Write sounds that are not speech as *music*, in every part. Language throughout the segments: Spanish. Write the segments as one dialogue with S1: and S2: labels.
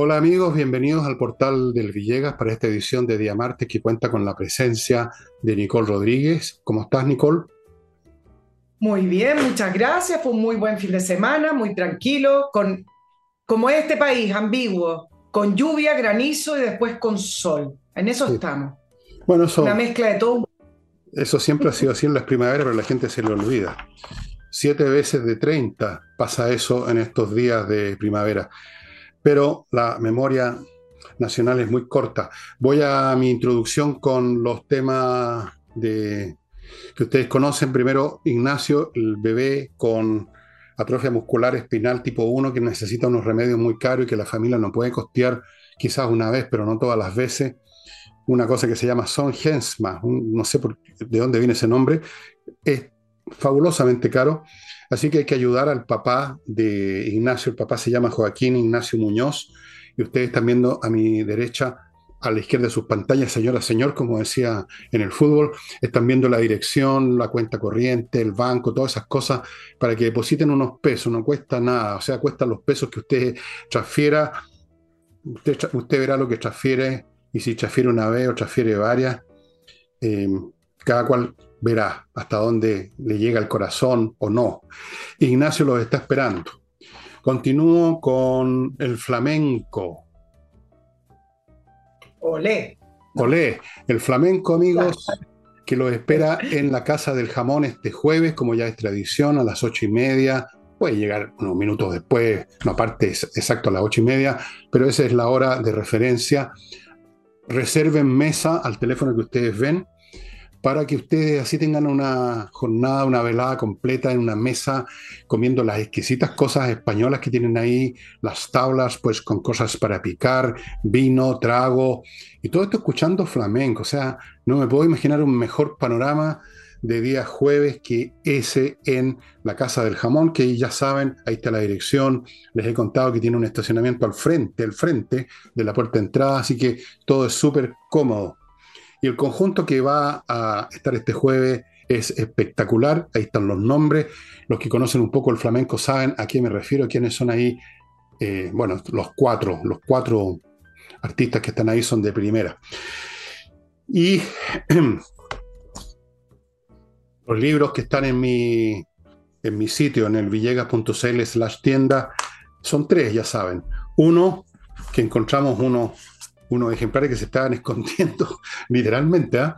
S1: Hola amigos, bienvenidos al portal del Villegas para esta edición de Día Martes que cuenta con la presencia de Nicole Rodríguez. ¿Cómo estás, Nicole?
S2: Muy bien, muchas gracias. Fue un muy buen fin de semana, muy tranquilo, con como este país, ambiguo, con lluvia, granizo y después con sol. En eso estamos.
S1: Bueno, eso.
S2: Una mezcla de todo.
S1: Eso siempre ha sido así en las primaveras, pero la gente se lo olvida. Siete veces de 30 pasa eso en estos días de primavera pero la memoria nacional es muy corta. Voy a mi introducción con los temas de, que ustedes conocen. Primero, Ignacio, el bebé con atrofia muscular espinal tipo 1 que necesita unos remedios muy caros y que la familia no puede costear quizás una vez, pero no todas las veces. Una cosa que se llama Son Hensma, no sé por, de dónde viene ese nombre, es fabulosamente caro Así que hay que ayudar al papá de Ignacio. El papá se llama Joaquín Ignacio Muñoz. Y ustedes están viendo a mi derecha, a la izquierda de sus pantallas, señora, señor, como decía en el fútbol, están viendo la dirección, la cuenta corriente, el banco, todas esas cosas, para que depositen unos pesos. No cuesta nada. O sea, cuestan los pesos que usted transfiera. Usted, usted verá lo que transfiere y si transfiere una vez o transfiere varias. Eh, cada cual verá hasta dónde le llega el corazón o no. Ignacio lo está esperando. Continúo con el flamenco.
S2: Olé.
S1: Olé. El flamenco, amigos, *laughs* que lo espera en la Casa del Jamón este jueves, como ya es tradición, a las ocho y media. Puede llegar unos minutos después, no aparte exacto a las ocho y media, pero esa es la hora de referencia. Reserven mesa al teléfono que ustedes ven para que ustedes así tengan una jornada, una velada completa en una mesa, comiendo las exquisitas cosas españolas que tienen ahí, las tablas pues con cosas para picar, vino, trago, y todo esto escuchando flamenco. O sea, no me puedo imaginar un mejor panorama de día jueves que ese en la Casa del Jamón, que ya saben, ahí está la dirección, les he contado que tiene un estacionamiento al frente, al frente de la puerta de entrada, así que todo es súper cómodo. Y el conjunto que va a estar este jueves es espectacular. Ahí están los nombres. Los que conocen un poco el flamenco saben a quién me refiero, quiénes son ahí. Eh, bueno, los cuatro, los cuatro artistas que están ahí son de primera. Y *clears throat* los libros que están en mi, en mi sitio, en el villegas.cl slash tienda, son tres, ya saben. Uno, que encontramos uno unos ejemplares que se estaban *laughs* escondiendo, literalmente. ¿ah?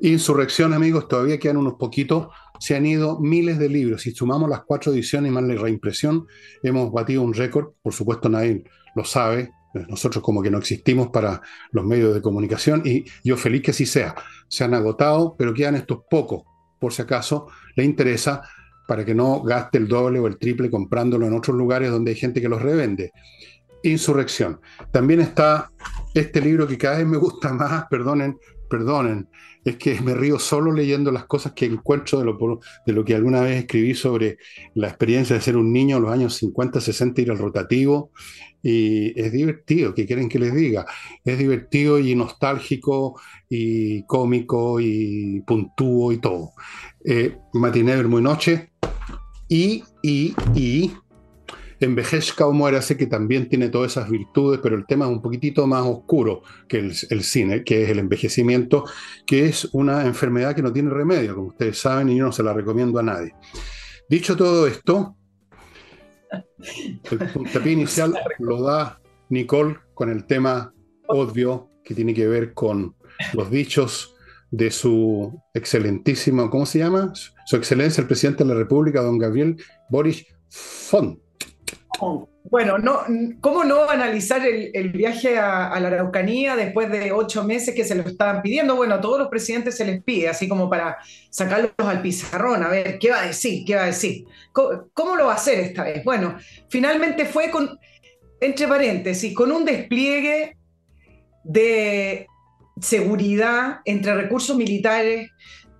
S1: Insurrección, amigos, todavía quedan unos poquitos. Se han ido miles de libros. Si sumamos las cuatro ediciones más la reimpresión, hemos batido un récord. Por supuesto, nadie lo sabe. Nosotros como que no existimos para los medios de comunicación y yo feliz que así sea. Se han agotado, pero quedan estos pocos. Por si acaso le interesa para que no gaste el doble o el triple comprándolo en otros lugares donde hay gente que los revende. Insurrección. También está este libro que cada vez me gusta más, perdonen, perdonen, es que me río solo leyendo las cosas que encuentro de lo, de lo que alguna vez escribí sobre la experiencia de ser un niño en los años 50, 60, ir al rotativo. Y es divertido, ¿qué quieren que les diga? Es divertido y nostálgico y cómico y puntúo y todo. Eh, Matiné, muy noche. Y, y, y Envejezca o muera, que también tiene todas esas virtudes, pero el tema es un poquitito más oscuro que el, cine, que es el envejecimiento, que es una enfermedad que no tiene remedio, como ustedes saben, y yo no se la recomiendo a nadie. Dicho todo esto, el puntapié inicial lo da Nicole con el tema obvio que tiene que ver con los dichos de su excelentísimo, ¿cómo se llama? Su excelencia, el presidente de la República, don Gabriel Boris Font.
S2: Bueno, no, ¿cómo no analizar el, viaje a, la Araucanía después de ocho meses que se lo estaban pidiendo? Bueno, a todos los presidentes se les pide, así como para sacarlos al pizarrón, a ver, ¿qué va a decir? ¿Qué va a decir? ¿Cómo, lo va a hacer esta vez? Bueno, finalmente fue con, entre paréntesis, con un despliegue de seguridad entre recursos militares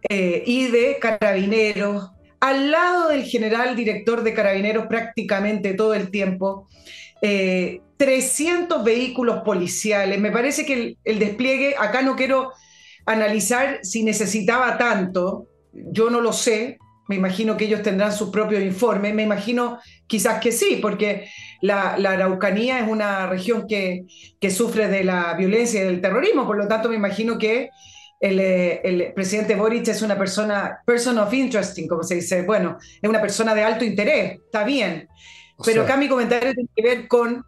S2: eh, y de carabineros, al lado del general director de carabineros prácticamente todo el tiempo. 300 eh, vehículos policiales. Me parece que el, despliegue, acá no quiero analizar si necesitaba tanto, yo no lo sé, me imagino que ellos tendrán sus propios informes, me imagino quizás que sí, porque la, Araucanía es una región que, sufre de la violencia y del terrorismo, por lo tanto me imagino que el, el, presidente Boric es una persona, person of interesting, como se dice, bueno, es una persona de alto interés, está bien, pero acá mi comentario tiene que ver con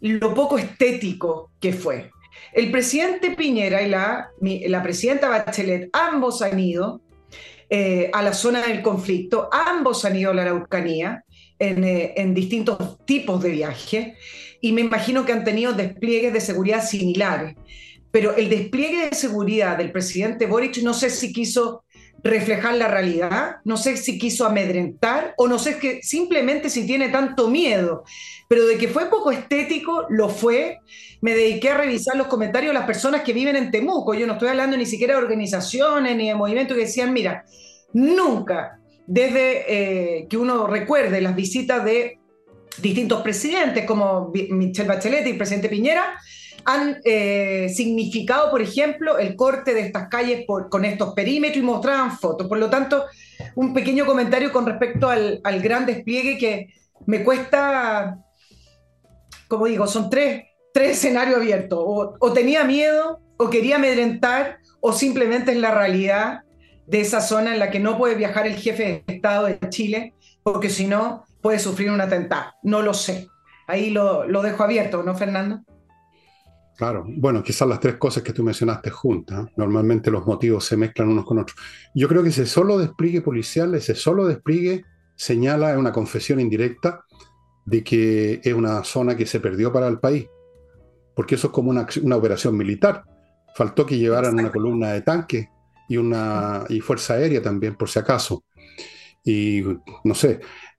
S2: lo poco estético que fue. El presidente Piñera y la, la presidenta Bachelet, ambos han ido eh, a la zona del conflicto. Ambos han ido a la Araucanía eh, en, distintos tipos de viaje y me imagino que han tenido despliegues de seguridad similares. Pero el despliegue de seguridad del presidente Boric no sé si quiso reflejar la realidad, no sé si quiso amedrentar o no sé que simplemente si tiene tanto miedo, pero de que fue poco estético, lo fue. Me dediqué a revisar los comentarios de las personas que viven en Temuco, yo no estoy hablando ni siquiera de organizaciones ni de movimientos que decían, mira, nunca, desde eh, que uno recuerde las visitas de distintos presidentes como Michelle Bachelet y el presidente Piñera, han eh, significado, por ejemplo, el corte de estas calles con estos perímetros y mostraban fotos. Por lo tanto, un pequeño comentario con respecto al, gran despliegue que me cuesta, como digo, son tres, tres escenarios abiertos. O, tenía miedo, o quería amedrentar, o simplemente es la realidad de esa zona en la que no puede viajar el jefe de Estado de Chile, porque si no, puede sufrir un atentado. No lo sé. Ahí lo, lo dejo abierto, ¿no, Fernando?
S1: Claro, bueno, quizás las tres cosas que tú mencionaste juntas. Normalmente los motivos se mezclan unos con otros. Yo creo que ese solo despliegue policial, ese solo despliegue señala una confesión indirecta de que es una zona que se perdió para el país, porque eso es como una, una operación militar. Faltó que llevaran una columna de tanques y una y fuerza aérea también, por si acaso. Y no sé,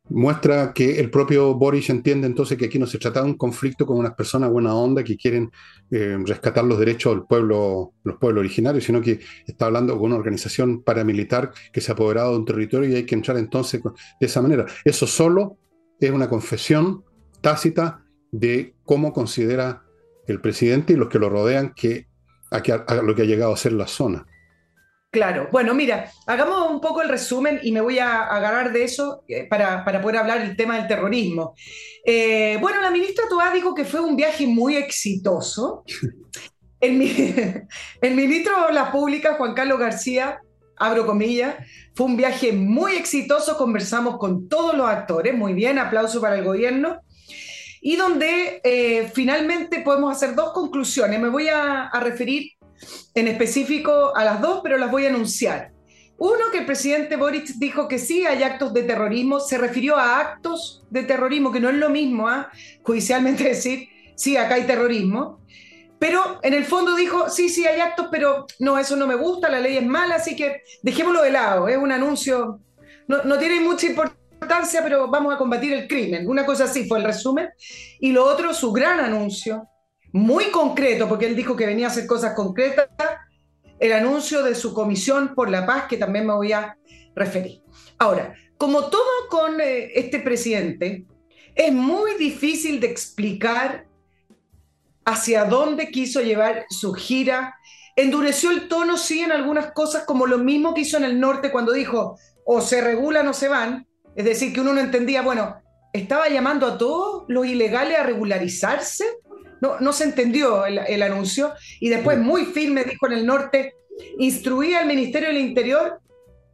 S1: muestra que el propio Boris entiende entonces que aquí no se trata de un conflicto con unas personas buena onda que quieren eh, rescatar los derechos del pueblo, los pueblos originarios, sino que está hablando con una organización paramilitar que se ha apoderado de un territorio y hay que entrar entonces de esa manera. Eso solo es una confesión tácita de cómo considera el presidente y los que lo rodean que a lo que ha llegado a ser la zona.
S2: Claro, bueno, mira, hagamos un poco el resumen y me voy a agarrar de eso eh, para, poder hablar del tema del terrorismo. Eh, bueno, la ministra Toá dijo que fue un viaje muy exitoso. *laughs* El, *laughs* el ministro de la Pública, Juan Carlos García, abro comillas, fue un viaje muy exitoso, conversamos con todos los actores, muy bien, aplauso para el gobierno, y donde eh, finalmente podemos hacer dos conclusiones. Me voy a, a referir en específico a las dos, pero las voy a anunciar. Uno, que el presidente Boric dijo que sí hay actos de terrorismo, se refirió a actos de terrorismo, que no es lo mismo, ¿ah? judicialmente *laughs* decir, sí, acá hay terrorismo, pero en el fondo dijo, sí, sí hay actos, pero no, eso no me gusta, la ley es mala, así que dejémoslo de lado, es un anuncio, no, no tiene mucha importancia, pero vamos a combatir el crimen. Una cosa así fue el resumen. Y lo otro, su gran anuncio, muy concreto, porque él dijo que venía a hacer cosas concretas, el anuncio de su comisión por la paz, que también me voy a referir. Ahora, como todo con eh, este presidente, es muy difícil de explicar hacia dónde quiso llevar su gira. Endureció el tono, sí, en algunas cosas, como lo mismo que hizo en el norte cuando dijo, o se regulan o se van. Es decir, que uno no entendía, bueno, estaba llamando a todos los ilegales a regularizarse no, se entendió el, anuncio. Y después muy firme dijo en el norte, instruía al Ministerio del Interior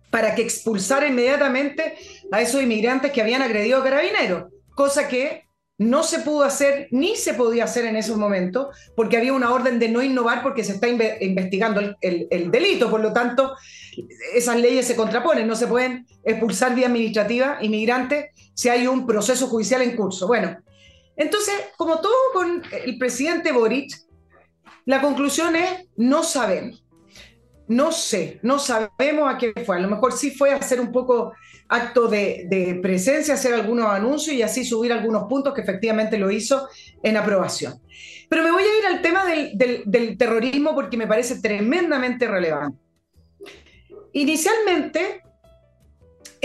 S2: para que expulsara inmediatamente a esos inmigrantes que habían agredido a carabineros, cosa que no se pudo hacer ni se podía hacer en esos momentos porque había una orden de no innovar porque se está investigando el, el, delito, por lo tanto esas leyes se contraponen, no se pueden expulsar vía administrativa inmigrantes si hay un proceso judicial en curso. Bueno, entonces, como todo con el presidente Boric, la conclusión es, no sabemos. No sé, no sabemos a qué fue. A lo mejor sí fue hacer un poco acto de, presencia, hacer algunos anuncios y así subir algunos puntos que efectivamente lo hizo en aprobación. Pero me voy a ir al tema del terrorismo porque me parece tremendamente relevante. Inicialmente,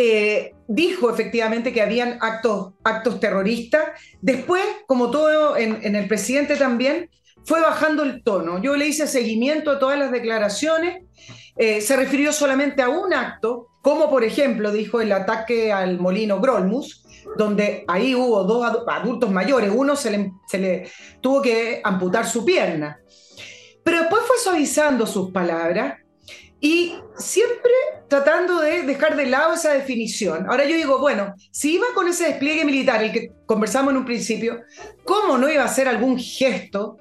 S2: eh, dijo efectivamente que habían actos, actos terroristas. Después, como todo en, el presidente también, fue bajando el tono. Yo le hice seguimiento a todas las declaraciones. eh, se refirió solamente a un acto, como por ejemplo dijo el ataque al molino Grolmus, donde ahí hubo dos adultos mayores, uno se le, se le tuvo que amputar su pierna. Pero después fue suavizando sus palabras y siempre tratando de dejar de lado esa definición. Ahora yo digo, bueno, si iba con ese despliegue militar, el que conversamos en un principio, ¿cómo no iba a hacer algún gesto,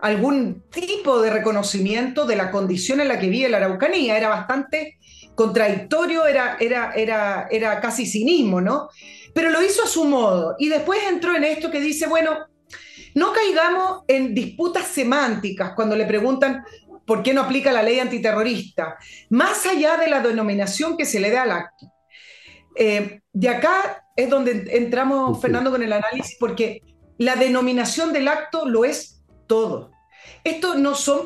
S2: algún tipo de reconocimiento de la condición en la que vive la Araucanía? Era bastante contradictorio, era, era, era, era casi cinismo, ¿no? Pero lo hizo a su modo. Y después entró en esto que dice, bueno, no caigamos en disputas semánticas cuando le preguntan por qué no aplica la ley antiterrorista, más allá de la denominación que se le da al acto. Eh, de acá es donde entramos, Fernando, con el análisis, porque la denominación del acto lo es todo. Esto no son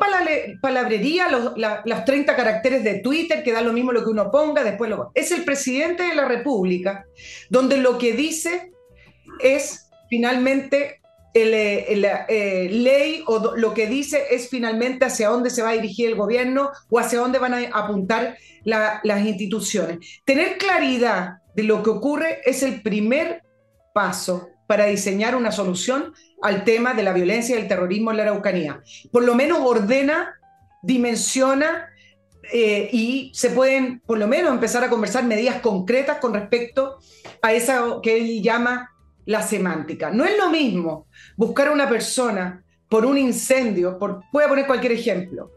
S2: palabrería, los, los 30 caracteres de Twitter, que da lo mismo lo que uno ponga, después lo... Es el presidente de la República, donde lo que dice es finalmente la eh, ley o lo que dice es finalmente hacia dónde se va a dirigir el gobierno o hacia dónde van a apuntar las instituciones. Tener claridad de lo que ocurre es el primer paso para diseñar una solución al tema de la violencia y el terrorismo en la Araucanía. Por lo menos ordena, dimensiona eh, y se pueden por lo menos empezar a conversar medidas concretas con respecto a esa que él llama la semántica. No es lo mismo buscar a una persona por un incendio, por, voy a poner cualquier ejemplo,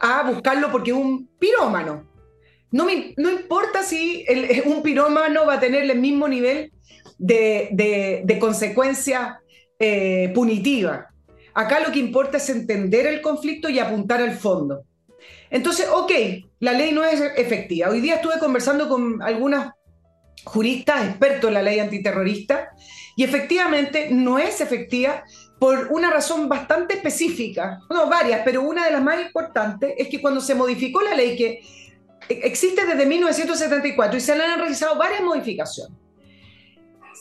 S2: a buscarlo porque es un pirómano. No, no importa si *laughs* un pirómano va a tener el mismo nivel de, de, consecuencia eh, punitiva. Acá lo que importa es entender el conflicto y apuntar al fondo. Entonces, ok, la ley no es efectiva. Hoy día estuve conversando con algunas juristas expertos en la ley antiterrorista y efectivamente no es efectiva por una razón bastante específica, no varias, pero una de las más importantes es que cuando se modificó la ley que existe desde 1974 y se le han realizado varias modificaciones,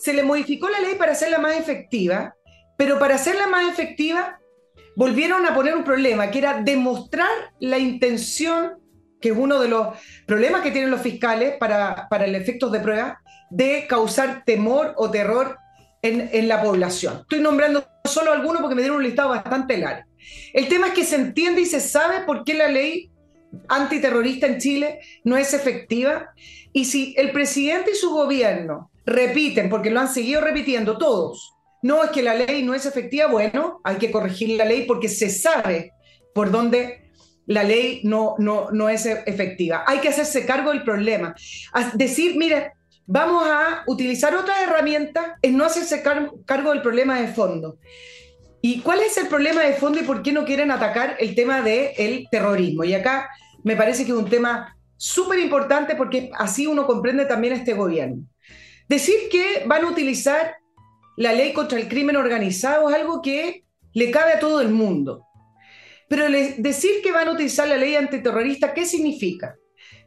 S2: se le modificó la ley para hacerla más efectiva, pero para hacerla más efectiva volvieron a poner un problema, que era demostrar la intención que es uno de los problemas que tienen los fiscales para, para el efectos de prueba, de causar temor o terror en, en, la población. Estoy nombrando solo algunos porque me dieron un listado bastante largo. El tema es que se entiende y se sabe por qué la ley antiterrorista en Chile no es efectiva y si el presidente y su gobierno repiten, porque lo han seguido repitiendo todos, no es que la ley no es efectiva, bueno, hay que corregir la ley porque se sabe por dónde la ley no, no, no es efectiva. Hay que hacerse cargo del problema. Decir, mire, vamos a utilizar otras herramientas en no hacerse cargo del problema de fondo. ¿Y cuál es el problema de fondo y por qué no quieren atacar el tema del terrorismo? Y acá me parece que es un tema súper importante porque así uno comprende también este gobierno. Decir que van a utilizar la ley contra el crimen organizado es algo que le cabe a todo el mundo. Pero decir que van a utilizar la ley antiterrorista, ¿qué significa?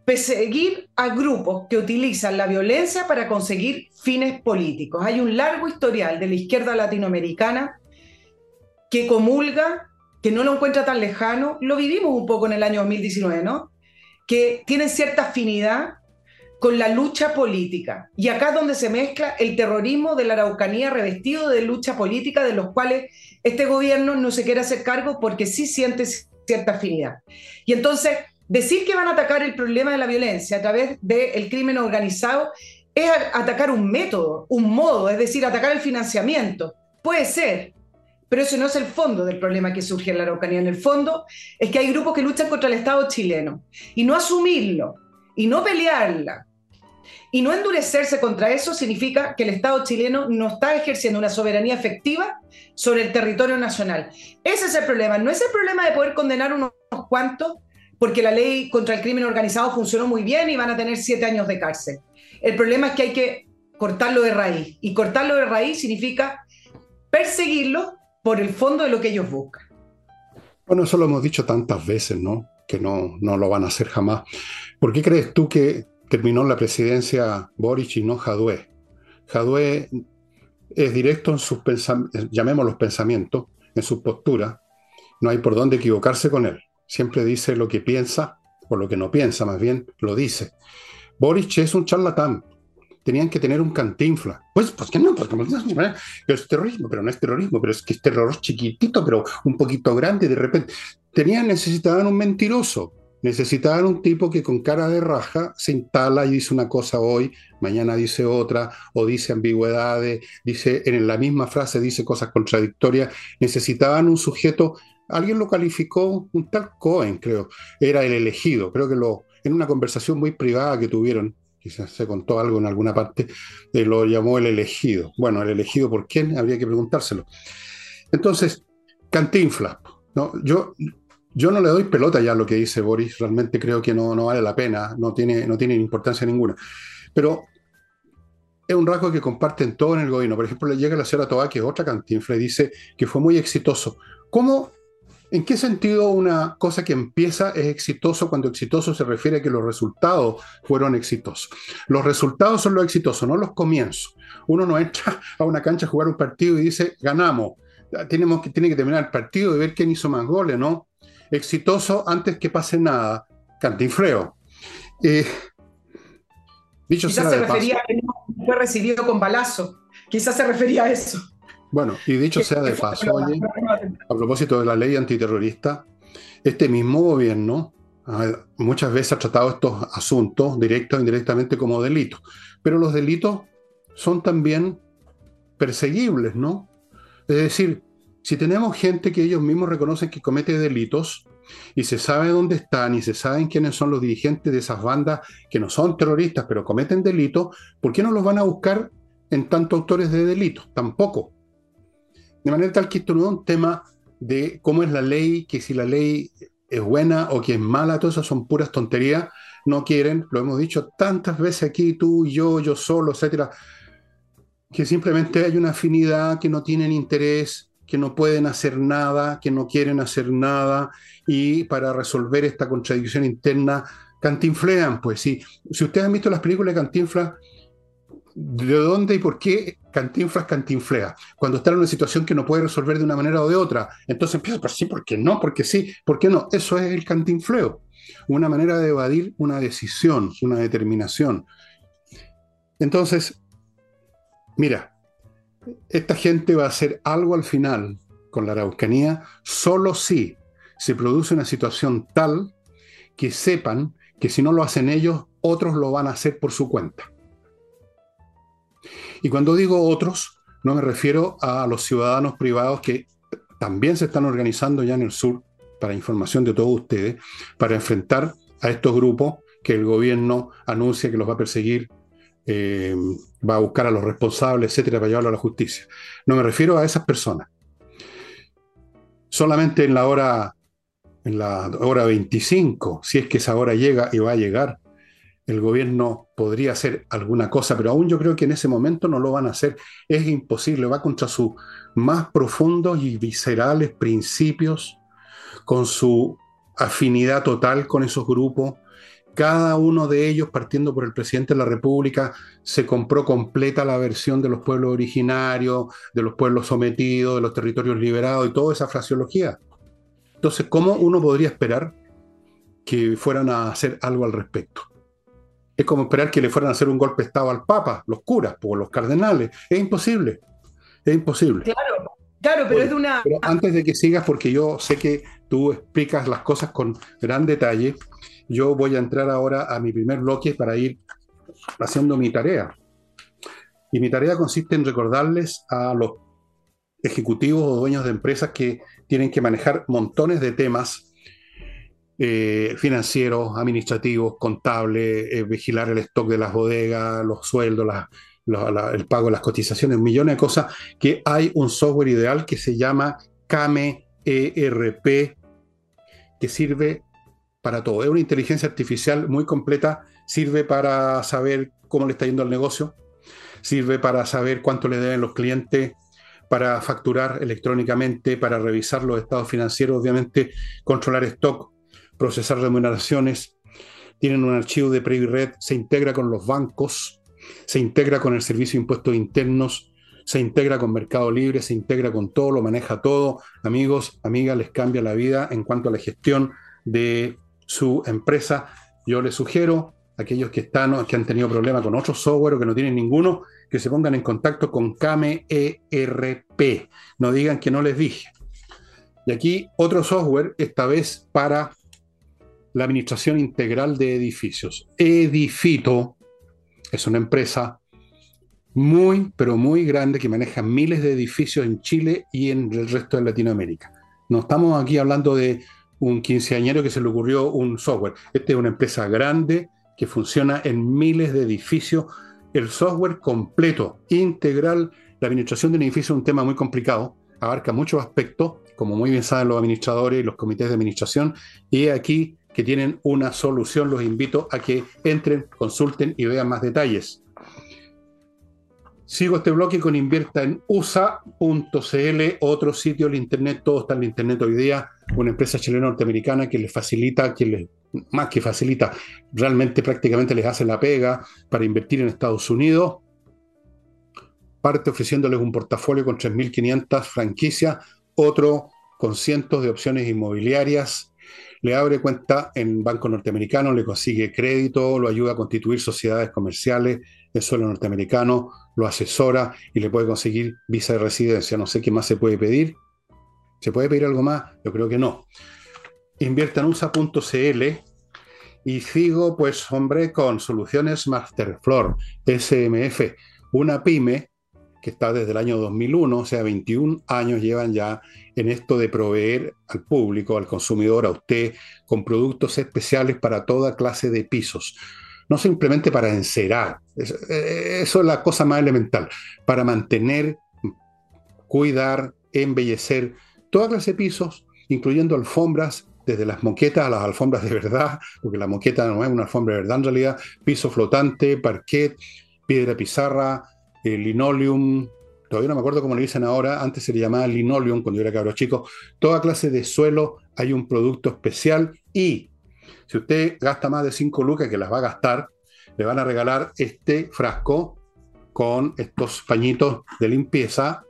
S2: Perseguir a grupos que utilizan la violencia para conseguir fines políticos. Hay un largo historial de la izquierda latinoamericana que comulga, que no lo encuentra tan lejano, lo vivimos un poco en el año 2019, ¿no? Que tienen cierta afinidad con la lucha política. Y acá es donde se mezcla el terrorismo de la Araucanía revestido de lucha política, de los cuales este gobierno no se quiere hacer cargo porque sí siente cierta afinidad. Y entonces, decir que van a atacar el problema de la violencia a través del crimen organizado es atacar un método, un modo, es decir, atacar el financiamiento. Puede ser, pero eso no es el fondo del problema que surge en la Araucanía. En el fondo es que hay grupos que luchan contra el Estado chileno y no asumirlo y no pelearla y no endurecerse contra eso significa que el Estado chileno no está ejerciendo una soberanía efectiva sobre el territorio nacional. Ese es el problema. No es el problema de poder condenar unos cuantos porque la ley contra el crimen organizado funcionó muy bien y van a tener siete años de cárcel. El problema es que hay que cortarlo de raíz. Y cortarlo de raíz significa perseguirlo por el fondo de lo que ellos buscan.
S1: Bueno, eso lo hemos dicho tantas veces, ¿no? Que no, no lo van a hacer jamás. ¿Por qué crees tú que terminó la presidencia Boric y no Jadwe? Jadwe es directo en sus pensamientos, llamemos los pensamientos, en su postura. No hay por dónde equivocarse con él. Siempre dice lo que piensa, o lo que no piensa más bien, lo dice. Boris es un charlatán. Tenían que tener un cantinfla. Pues, pues que no, porque es terrorismo, pero no es terrorismo, pero es que es terror chiquitito, pero un poquito grande, de repente. Tenían, necesitaban un mentiroso, necesitaban un tipo que con cara de raja se instala y dice una cosa hoy, mañana dice otra, o dice ambigüedades, dice en la misma frase dice cosas contradictorias. Necesitaban un sujeto alguien lo calificó, un tal Cohen, creo, era el elegido. Creo que lo, en una conversación muy privada que tuvieron, quizás se contó algo en alguna parte, eh, lo llamó el elegido. Bueno, el elegido por quién, habría que preguntárselo. Entonces, Cantinflas, ¿no? Yo, yo no le doy pelota ya a lo que dice Boris, realmente creo que no, no vale la pena, no tiene, no tiene importancia ninguna. Pero es un rasgo que comparten todo en el gobierno. Por ejemplo, le llega la señora Toa, que es otra cantinfla, y dice que fue muy exitoso. ¿Cómo ¿En qué sentido una cosa que empieza es exitoso cuando exitoso se refiere a que los resultados fueron exitosos? Los resultados son lo exitoso, no los comienzos. Uno no entra a una cancha a jugar un partido y dice, ganamos. Tenemos que, tiene que terminar el partido y ver quién hizo más goles, ¿no? Exitoso antes que pase nada. Cantinfreo. Eh,
S2: dicho Quizás se refería a que no fue recibido con balazo. Quizás se refería a eso.
S1: Bueno, y dicho sea de paso, oye, a propósito de la ley antiterrorista, este mismo gobierno ah, muchas veces ha tratado estos asuntos directos o indirectamente como delitos, pero los delitos son también perseguibles, ¿no? Es decir, si tenemos gente que ellos mismos reconocen que comete delitos y se sabe dónde están y se saben quiénes son los dirigentes de esas bandas que no son terroristas pero cometen delitos, ¿por qué no los van a buscar en tanto autores de delitos? Tampoco. De manera tal que esto no es un tema de cómo es la ley, que si la ley es buena o que es mala, todas esas son puras tonterías. No quieren, lo hemos dicho tantas veces aquí, tú, yo, yo solo, etcétera, que simplemente hay una afinidad, que no tienen interés, que no pueden hacer nada, que no quieren hacer nada, y para resolver esta contradicción interna, cantinflean, pues sí. Si ustedes han visto las películas de Cantinflas, ¿de dónde y por qué Cantinflas cantinflea, cuando está en una situación que no puede resolver de una manera o de otra. Entonces empieza por sí, ¿por qué no? Porque sí, ¿por qué no? Eso es el cantinfleo, una manera de evadir una decisión, una determinación. Entonces, mira, esta gente va a hacer algo al final con la Araucanía solo si se produce una situación tal que sepan que si no lo hacen ellos, otros lo van a hacer por su cuenta. Y cuando digo otros, no me refiero a los ciudadanos privados que también se están organizando ya en el sur, para información de todos ustedes, para enfrentar a estos grupos que el gobierno anuncia que los va a perseguir, eh, va a buscar a los responsables, etcétera, para llevarlo a la justicia. No me refiero a esas personas. Solamente en la hora, en la hora 25, si es que esa hora llega y va a llegar, el gobierno podría hacer alguna cosa, pero aún yo creo que en ese momento no lo van a hacer. Es imposible, va contra sus más profundos y viscerales principios, con su afinidad total con esos grupos. Cada uno de ellos, partiendo por el presidente de la República, se compró completa la versión de los pueblos originarios, de los pueblos sometidos, de los territorios liberados y toda esa fraseología. Entonces, ¿cómo uno podría esperar que fueran a hacer algo al respecto? Es como esperar que le fueran a hacer un golpe de Estado al Papa, los curas, o los cardenales. Es imposible. Es imposible.
S2: Claro, claro, pero es de una.
S1: Pero antes de que sigas, porque yo sé que tú explicas las cosas con gran detalle, yo voy a entrar ahora a mi primer bloque para ir haciendo mi tarea. Y mi tarea consiste en recordarles a los ejecutivos o dueños de empresas que tienen que manejar montones de temas eh, financieros, administrativos, contables, eh, vigilar el stock de las bodegas, los sueldos, el pago de las cotizaciones, millones de cosas, que hay un software ideal que se llama Kame ERP, que sirve para todo. Es una inteligencia artificial muy completa, sirve para saber cómo le está yendo al negocio, sirve para saber cuánto le deben los clientes, para facturar electrónicamente, para revisar los estados financieros, obviamente controlar stock, procesar remuneraciones, tienen un archivo de Red, se integra con los bancos, se integra con el Servicio de Impuestos Internos, se integra con Mercado Libre, se integra con todo, lo maneja todo. Amigos, amigas, les cambia la vida en cuanto a la gestión de su empresa. Yo les sugiero a aquellos que, están, que han tenido problemas con otro software o que no tienen ninguno, que se pongan en contacto con Kame ERP. No digan que no les dije. Y aquí otro software, esta vez para la administración integral de edificios. Edifito es una empresa muy, pero muy grande que maneja miles de edificios en Chile y en el resto de Latinoamérica. No estamos aquí hablando de un quinceañero que se le ocurrió un software. Esta es una empresa grande que funciona en miles de edificios. El software completo, integral, la administración de un edificio es un tema muy complicado, abarca muchos aspectos, como muy bien saben los administradores y los comités de administración, y aquí que tienen una solución, los invito a que entren, consulten y vean más detalles. Sigo este bloque con invierta en usa.cl, otro sitio del internet, todo está en el internet hoy día, una empresa chilena norteamericana que les facilita, que les, más que facilita, realmente prácticamente les hace la pega para invertir en Estados Unidos. Parte ofreciéndoles un portafolio con 3.500 franquicias, otro con cientos de opciones inmobiliarias. Le abre cuenta en banco norteamericano, le consigue crédito, lo ayuda a constituir sociedades comerciales en suelo norteamericano, lo asesora y le puede conseguir visa de residencia. No sé qué más se puede pedir. ¿Se puede pedir algo más? Yo creo que no. Inviertanusa.cl y sigo, pues, hombre, con Soluciones Masterfloor, SMF, una pyme que está desde el año 2001, o sea, 21 años llevan ya en esto de proveer al público, al consumidor, a usted, con productos especiales para toda clase de pisos no simplemente para encerar, eh, eso, es la cosa más elemental, para mantener, cuidar, embellecer toda clase de pisos, incluyendo alfombras, desde las moquetas a las alfombras de verdad, porque la moqueta no es una alfombra de verdad en realidad, piso flotante, parquet, piedra pizarra, eh, linoleum, todavía no me acuerdo cómo le dicen ahora, antes se le llamaba linoleum cuando yo era cabro chico, toda clase de suelo hay un producto especial y si usted gasta más de 5 lucas, que las va a gastar, le van a regalar este frasco con estos pañitos de limpieza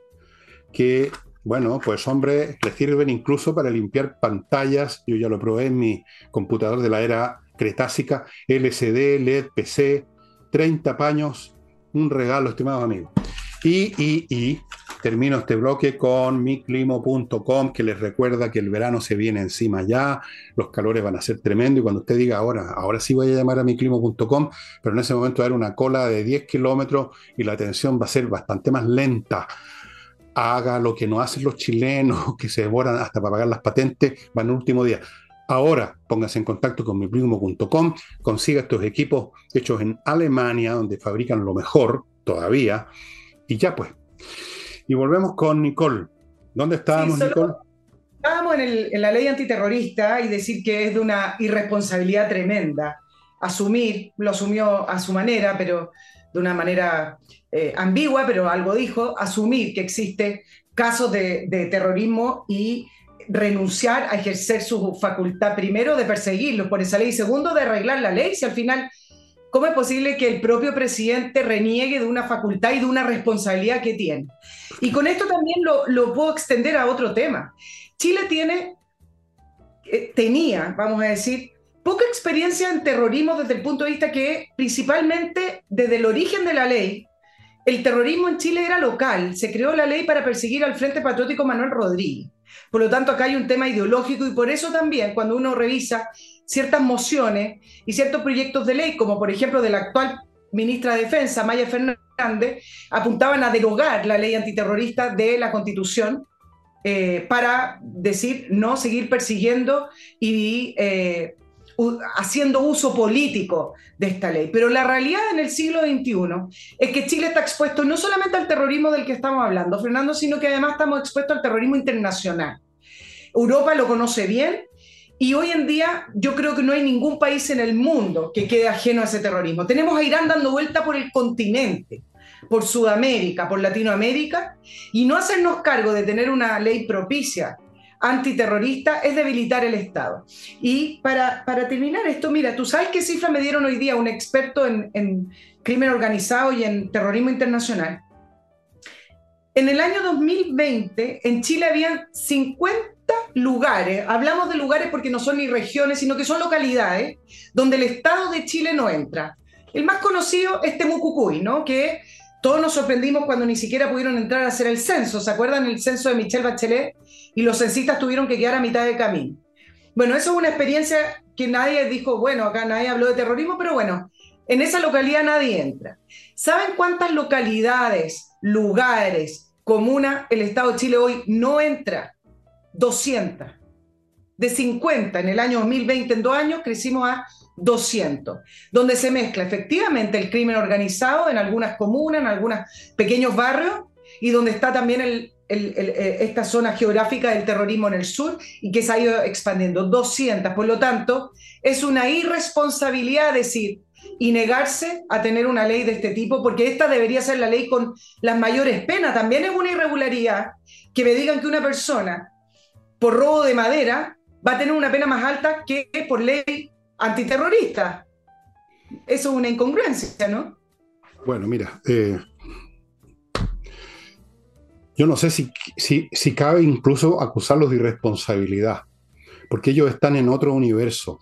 S1: que, bueno, pues hombre, le sirven incluso para limpiar pantallas. Yo ya lo probé en mi computador de la era cretácica, LCD, LED, PC, 30 paños, un regalo, estimados amigos. Y, y, y termino este bloque con miclimo.com, que les recuerda que el verano se viene encima ya, los calores van a ser tremendos, y cuando usted diga ahora, ahora sí voy a llamar a miclimo.com, pero en ese momento va a haber una cola de 10 kilómetros y la atención va a ser bastante más lenta. Haga lo que no hacen los chilenos, *laughs* que se demoran hasta para pagar las patentes, van el último día. Ahora póngase en contacto con miprimo.com, consiga estos equipos hechos en Alemania, donde fabrican lo mejor todavía, y ya pues. Y volvemos con Nicole. ¿Dónde estábamos, Nicole?
S2: Estábamos en, la ley antiterrorista y decir que es de una irresponsabilidad tremenda. Asumir, lo asumió a su manera, pero de una manera eh, ambigua, pero algo dijo, asumir que existe casos de, de terrorismo y renunciar a ejercer su facultad, primero, de perseguirlos por esa ley, y segundo, de arreglar la ley, si al final ¿Cómo es posible que el propio presidente reniegue de una facultad y de una responsabilidad que tiene? Y con esto también lo, puedo extender a otro tema. Chile tiene, eh, tenía, vamos a decir, poca experiencia en terrorismo desde el punto de vista que principalmente desde el origen de la ley, el terrorismo en Chile era local. Se creó la ley para perseguir al Frente Patriótico Manuel Rodríguez. Por lo tanto, acá hay un tema ideológico y por eso también cuando uno revisa ciertas mociones y ciertos proyectos de ley, como por ejemplo de la actual ministra de Defensa, Maya Fernández, apuntaban a derogar la ley antiterrorista de la Constitución eh, para decir no seguir persiguiendo y eh, haciendo uso político de esta ley. Pero la realidad en el siglo XXI es que Chile está expuesto no solamente al terrorismo del que estamos hablando, Fernando, sino que además estamos expuestos al terrorismo internacional. Europa lo conoce bien y hoy en día yo creo que no hay ningún país en el mundo que quede ajeno a ese terrorismo. Tenemos a Irán dando vuelta por el continente, por Sudamérica, por Latinoamérica, y no hacernos cargo de tener una ley propicia antiterrorista es debilitar el Estado. Y para, para terminar esto, mira, ¿tú sabes qué cifra me dieron hoy día un experto en, en crimen organizado y en terrorismo internacional? En el año 2020, en Chile habían 50 lugares, hablamos de lugares porque no son ni regiones, sino que son localidades donde el Estado de Chile no entra. El más conocido es Temucucuy, ¿no? Que todos nos sorprendimos cuando ni siquiera pudieron entrar a hacer el censo. ¿Se acuerdan el censo de Michelle Bachelet? Y los censistas tuvieron que quedar a mitad de camino. Bueno, eso es una experiencia que nadie dijo, bueno, acá nadie habló de terrorismo, pero bueno, en esa localidad nadie entra. ¿Saben cuántas localidades, lugares, comunas el Estado de Chile hoy no entra? 200. De 50 en el año 2020, en dos años, crecimos a 200, donde se mezcla efectivamente el crimen organizado en algunas comunas, en algunos pequeños barrios, y donde está también eh, esta zona geográfica del terrorismo en el sur y que se ha ido expandiendo. 200, por lo tanto, es una irresponsabilidad decir y negarse a tener una ley de este tipo, porque esta debería ser la ley con las mayores penas. También es una irregularidad que me digan que una persona por robo de madera va a tener una pena más alta que por ley antiterrorista. Eso es una incongruencia, ¿no?
S1: Bueno, mira, eh, yo no sé si, si, si, cabe incluso acusarlos de irresponsabilidad, porque ellos están en otro universo.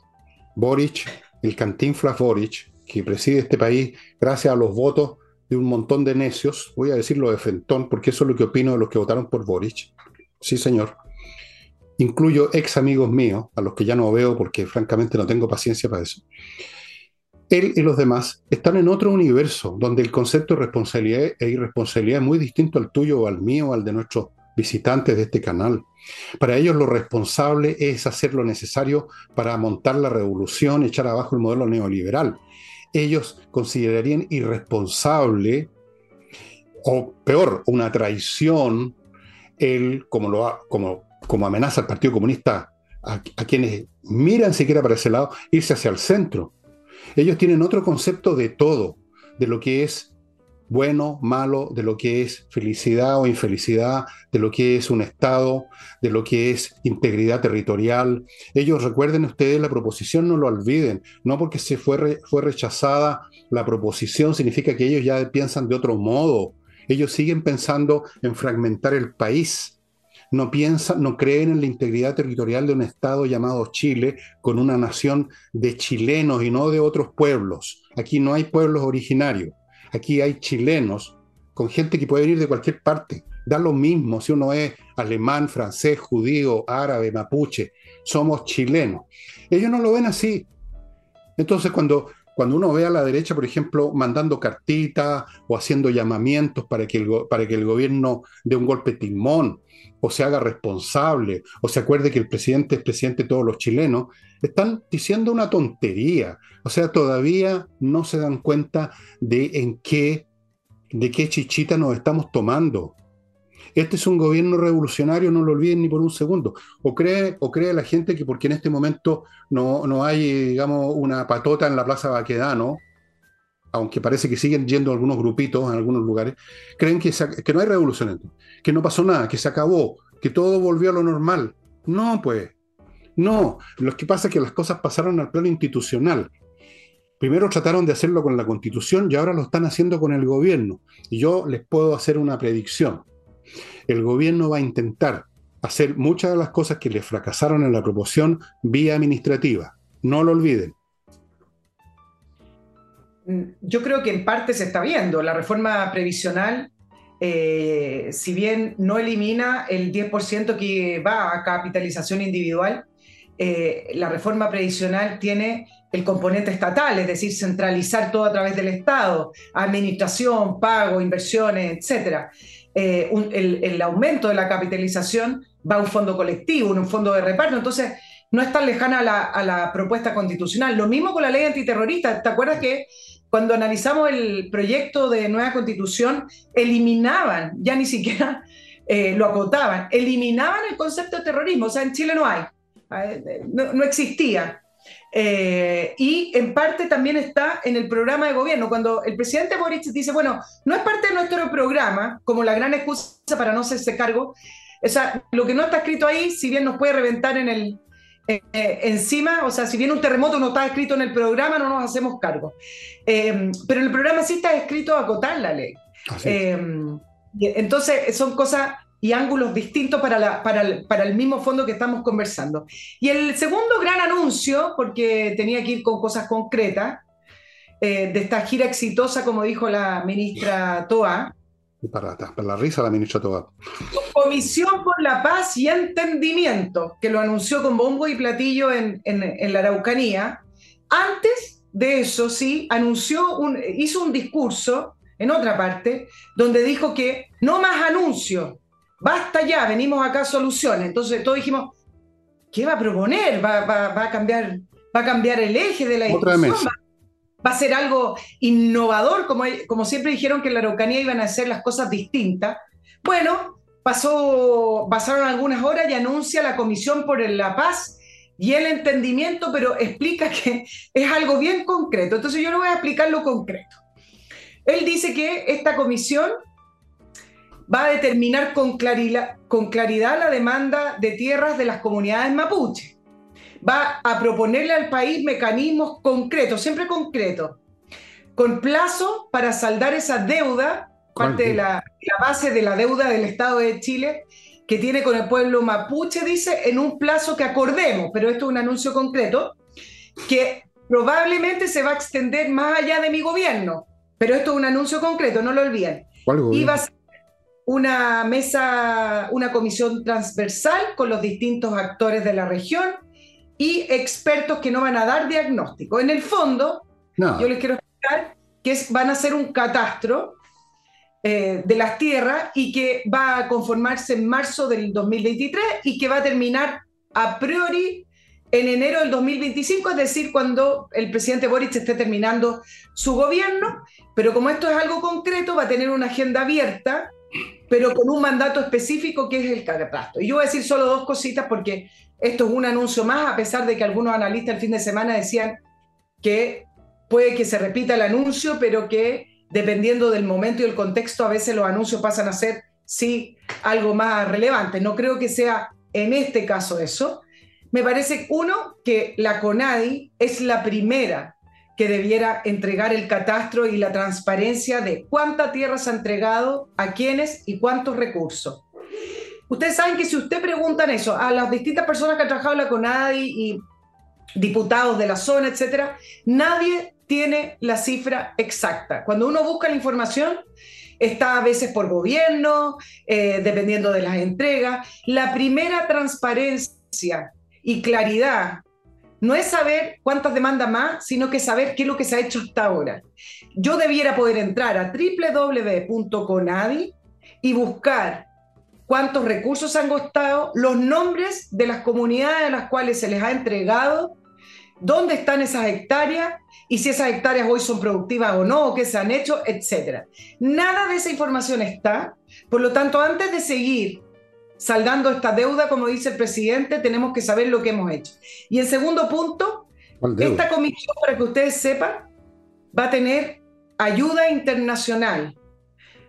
S1: Boric, el cantinflas Boric, que preside este país gracias a los votos de un montón de necios, voy a decirlo de Fentón, porque eso es lo que opino de los que votaron por Boric. Sí, señor incluyo ex amigos míos, a los que ya no veo porque francamente no tengo paciencia para eso. Él y los demás están en otro universo donde el concepto de responsabilidad e irresponsabilidad es muy distinto al tuyo o al mío al de nuestros visitantes de este canal. Para ellos lo responsable es hacer lo necesario para montar la revolución, echar abajo el modelo neoliberal. Ellos considerarían irresponsable o peor, una traición, el, como, lo ha, como como amenaza al Partido Comunista a, quienes miran siquiera para ese lado, irse hacia el centro. Ellos tienen otro concepto de todo, de lo que es bueno, malo, de lo que es felicidad o infelicidad, de lo que es un Estado, de lo que es integridad territorial. Ellos recuerden ustedes la proposición, no lo olviden, no porque se fue, fue rechazada la proposición significa que ellos ya piensan de otro modo. Ellos siguen pensando en fragmentar el país no piensan, no creen en la integridad territorial de un Estado llamado Chile, con una nación de chilenos y no de otros pueblos. Aquí no hay pueblos originarios, aquí hay chilenos con gente que puede venir de cualquier parte. Da lo mismo si uno es alemán, francés, judío, árabe, mapuche. Somos chilenos. Ellos no lo ven así. Entonces, cuando, cuando uno ve a la derecha, por ejemplo, mandando cartitas o haciendo llamamientos para que el, para que el gobierno dé un golpe timón o se haga responsable, o se acuerde que el presidente es presidente de todos los chilenos, están diciendo una tontería. O sea, todavía no se dan cuenta de en qué, de qué chichita nos estamos tomando. Este es un gobierno revolucionario, no lo olviden ni por un segundo. O cree, o cree la gente que porque en este momento no, no hay, digamos, una patota en la Plaza Baquedano, aunque parece que siguen yendo algunos grupitos en algunos lugares, creen que, que no hay revolución, que no pasó nada, que se acabó, que todo volvió a lo normal. No, pues, no. Lo que pasa es que las cosas pasaron al plano institucional. Primero trataron de hacerlo con la constitución y ahora lo están haciendo con el gobierno. Y yo les puedo hacer una predicción. El gobierno va a intentar hacer muchas de las cosas que le fracasaron en la proporción vía administrativa. No lo olviden.
S2: Mm, yo creo que en parte se está viendo. La reforma previsional, eh, si bien no elimina el 10% que va a capitalización individual, eh, la reforma previsional tiene el componente estatal, es decir, centralizar todo a través del Estado, administración, pago, inversiones, etc. Eh, el, aumento de la capitalización va a un fondo colectivo, un fondo de reparto. Entonces, no es tan lejana a la, propuesta constitucional. Lo mismo con la ley antiterrorista. ¿Te acuerdas que cuando analizamos el proyecto de nueva constitución, eliminaban, ya ni siquiera eh, lo acotaban, eliminaban el concepto de terrorismo. O sea, en Chile no hay, eh, no, existía. Eh, y en parte también está en el programa de gobierno. Cuando el presidente Boric dice, bueno, no es parte de nuestro programa, como la gran excusa para no hacerse cargo, o sea, lo que no está escrito ahí, si bien nos puede reventar en el, eh, encima, o sea, si viene un terremoto no está escrito en el programa, no nos hacemos cargo. Eh, pero en el programa sí está escrito acotar la ley. Eh, entonces, son cosas, y ángulos distintos para, para, el, mismo fondo que estamos conversando. Y el segundo gran anuncio, porque tenía que ir con cosas concretas, eh, de esta gira exitosa, como dijo la ministra Toa.
S1: Para, para la risa la ministra Toa.
S2: Comisión por la Paz y Entendimiento, que lo anunció con bombo y platillo en, en, la Araucanía. Antes de eso, sí, anunció un, hizo un discurso en otra parte, donde dijo que no más anuncios, basta ya, venimos acá a soluciones. Entonces todos dijimos, ¿qué va a proponer? ¿Va, a, cambiar, va a cambiar el eje de la discusión? ¿Va, a ser algo innovador? Como, como siempre dijeron que en la Araucanía iban a hacer las cosas distintas. Bueno, pasó, pasaron algunas horas y anuncia la Comisión por la Paz y el Entendimiento, pero explica que es algo bien concreto. Entonces yo le voy a explicar lo concreto. Él dice que esta comisión va a determinar con claridad, con claridad la demanda de tierras de las comunidades mapuche. Va a proponerle al país mecanismos concretos, siempre concretos, con plazo para saldar esa deuda, parte de la, la base de la deuda del Estado de Chile, que tiene con el pueblo mapuche, dice, en un plazo que acordemos, pero esto es un anuncio concreto, que probablemente se va a extender más allá de mi gobierno. Pero esto es un anuncio concreto, no lo olviden. Iba a ser una mesa, una comisión transversal con los distintos actores de la región y expertos que no van a dar diagnóstico. En el fondo, yo les quiero explicar que van a hacer un catastro eh, de las tierras y que va a conformarse en marzo del 2023 y que va a terminar a priori en enero del 2025, es decir, cuando el presidente Boric esté terminando su gobierno, pero como esto es algo concreto, va a tener una agenda abierta, pero con un mandato específico que es el catastro. Y yo voy a decir solo dos cositas porque esto es un anuncio más, a pesar de que algunos analistas el fin de semana decían que puede que se repita el anuncio, pero que dependiendo del momento y el contexto, a veces los anuncios pasan a ser, sí, algo más relevante. No creo que sea en este caso eso, me parece, uno, que la CONADI es la primera que debiera entregar el catastro y la transparencia de cuánta tierra se ha entregado, a quiénes y cuántos recursos. Ustedes saben que si usted preguntan eso a las distintas personas que han trabajado en la CONADI y diputados de la zona, etcétera, nadie tiene la cifra exacta. Cuando uno busca la información, está a veces por gobierno, eh, dependiendo de las entregas. La primera transparencia y claridad no es saber cuántas demandas más, sino que saber qué es lo que se ha hecho hasta ahora. Yo debiera poder entrar a www.conadi y buscar cuántos recursos han costado, los nombres de las comunidades a las cuales se les ha entregado, dónde están esas hectáreas y si esas hectáreas hoy son productivas o no, o qué se han hecho, etc. Nada de esa información está. Por lo tanto, antes de seguir saldando esta deuda, como dice el presidente, tenemos que saber lo que hemos hecho. Y en segundo punto, esta comisión, para que ustedes sepan, va a tener ayuda internacional,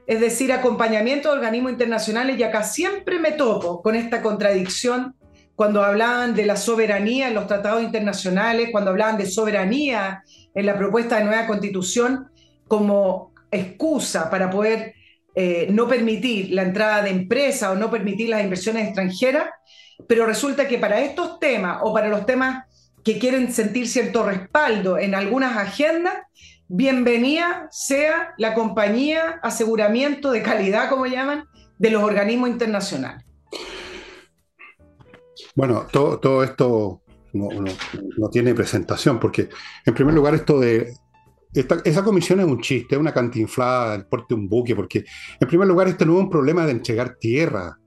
S2: es decir, acompañamiento de organismos internacionales, y acá siempre me topo con esta contradicción cuando hablaban de la soberanía en los tratados internacionales, cuando hablaban de soberanía en la propuesta de nueva constitución como excusa para poder eh, no permitir la entrada de empresas o no permitir las inversiones extranjeras, pero resulta que para estos temas o para los temas que quieren sentir cierto respaldo en algunas agendas, bienvenida sea la compañía aseguramiento de calidad, como llaman, de los organismos internacionales.
S1: Bueno, todo, esto no, tiene presentación, porque en primer lugar esto de esa comisión es un chiste, es una cantinflada del porte de un buque, porque en primer lugar este no es un problema de entregar tierra.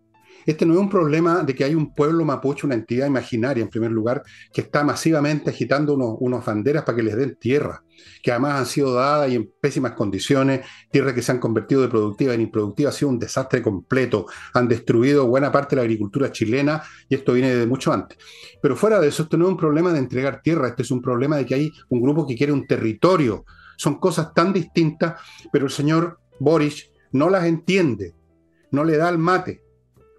S1: Este no es un problema de que hay un pueblo mapuche, una entidad imaginaria, en primer lugar, que está masivamente agitando unos, banderas para que les den tierra, que además han sido dadas y en pésimas condiciones, tierras que se han convertido de productiva en improductiva, ha sido un desastre completo, han destruido buena parte de la agricultura chilena y esto viene de mucho antes. Pero fuera de eso, esto no es un problema de entregar tierra, este es un problema de que hay un grupo que quiere un territorio son cosas tan distintas, pero el señor Boris no las entiende, no le da el mate,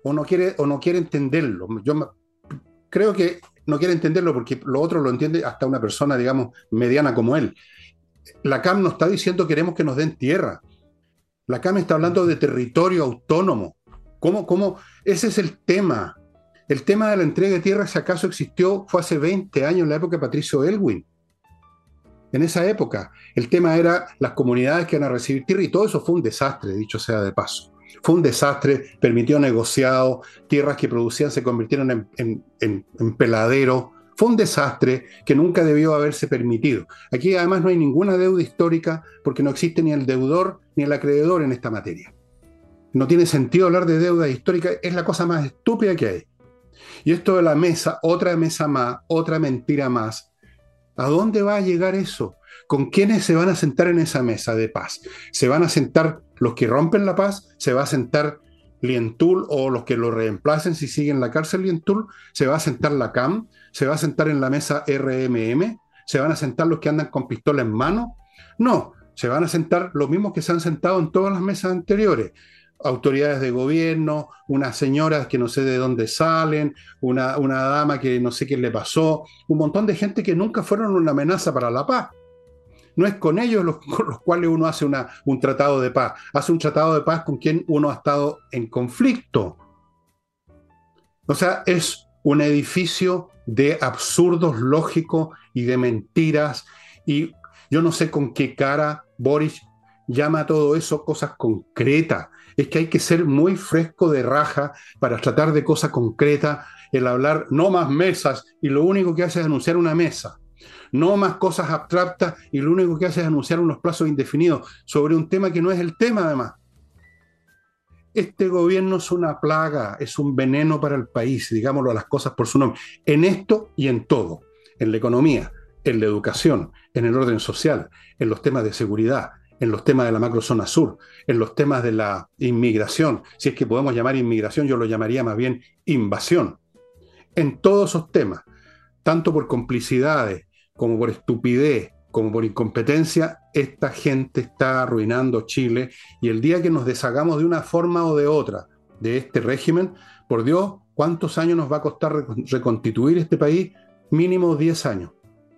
S1: o no quiere, o no quiere entenderlo. Yo creo que no quiere entenderlo porque lo otro lo entiende hasta una persona, digamos, mediana como él. La CAM no está diciendo queremos que nos den tierra. La CAM está hablando de territorio autónomo. Ese es el tema. El tema de la entrega de tierras, si acaso existió, fue hace 20 años, en la época de Patricio Elwin. En esa época, el tema era las comunidades que van a recibir tierra y todo eso fue un desastre, dicho sea de paso. Fue un desastre, permitió negociado, tierras que producían se convirtieron en, en, en peladero. Fue un desastre que nunca debió haberse permitido. Aquí además no hay ninguna deuda histórica porque no existe ni el deudor ni el acreedor en esta materia. No tiene sentido hablar de deuda histórica, es la cosa más estúpida que hay. Y esto de la mesa, otra mesa más, otra mentira más. ¿A dónde va a llegar eso? ¿Con quiénes se van a sentar en esa mesa de paz? ¿Se van a sentar los que rompen la paz? ¿Se va a sentar Lientul o los que lo reemplacen si siguen la cárcel Lientul? ¿Se va a sentar la CAM? ¿Se va a sentar en la mesa RMM? ¿Se van a sentar los que andan con pistola en mano? No, se van a sentar los mismos que se han sentado en todas las mesas anteriores autoridades de gobierno, unas señoras que no sé de dónde salen, una, una dama que no sé qué le pasó, un montón de gente que nunca fueron una amenaza para la paz. No es con ellos los, *laughs* con los cuales uno hace una, un tratado de paz, hace un tratado de paz con quien uno ha estado en conflicto. O sea, es un edificio de absurdos lógicos y de mentiras y yo no sé con qué cara Boris llama todo eso cosas concretas es que hay que ser muy fresco de raja para tratar de cosas concretas, el hablar no más mesas y lo único que hace es anunciar una mesa, no más cosas abstractas y lo único que hace es anunciar unos plazos indefinidos sobre un tema que no es el tema además. Este gobierno es una plaga, es un veneno para el país, digámoslo a las cosas por su nombre, en esto y en todo, en la economía, en la educación, en el orden social, en los temas de seguridad, en los temas de la macrozona sur, en los temas de la inmigración, si es que podemos llamar inmigración, yo lo llamaría más bien invasión. En todos esos temas, tanto por complicidades como por estupidez, como por incompetencia, esta gente está arruinando Chile y el día que nos deshagamos de una forma o de otra de este régimen, por Dios, ¿cuántos años nos va a costar reconstituir este país? Mínimo 10 años,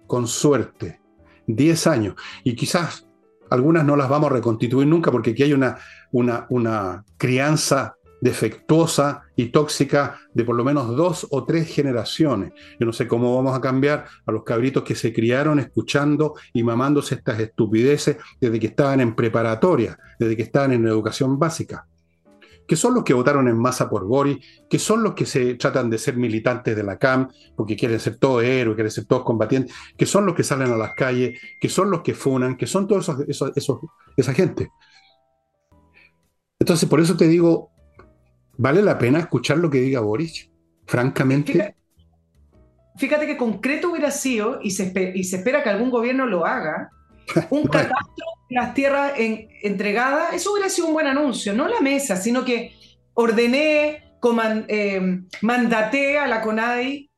S1: con suerte, 10 años. Y quizás algunas no las vamos a reconstituir nunca porque aquí hay una, una, una crianza defectuosa y tóxica de por lo menos dos o tres generaciones. Yo no sé cómo vamos a cambiar a los cabritos que se criaron escuchando y mamándose estas estupideces desde que estaban en preparatoria, desde que estaban en educación básica que son los que votaron en masa por Boris, que son los que se tratan de ser militantes de la CAM, porque quieren ser todos héroes, quieren ser todos combatientes, que son los que salen a las calles, que son los que funan, que son todos esos, esa gente. Entonces, por eso te digo, vale la pena escuchar lo que diga Boris, francamente.
S2: Fíjate, que concreto hubiera sido, y se, y se espera que algún gobierno lo haga, un *laughs* catastro las tierras entregadas, eso hubiera sido un buen anuncio, no la mesa, sino que ordené, eh, mandaté a la CONADI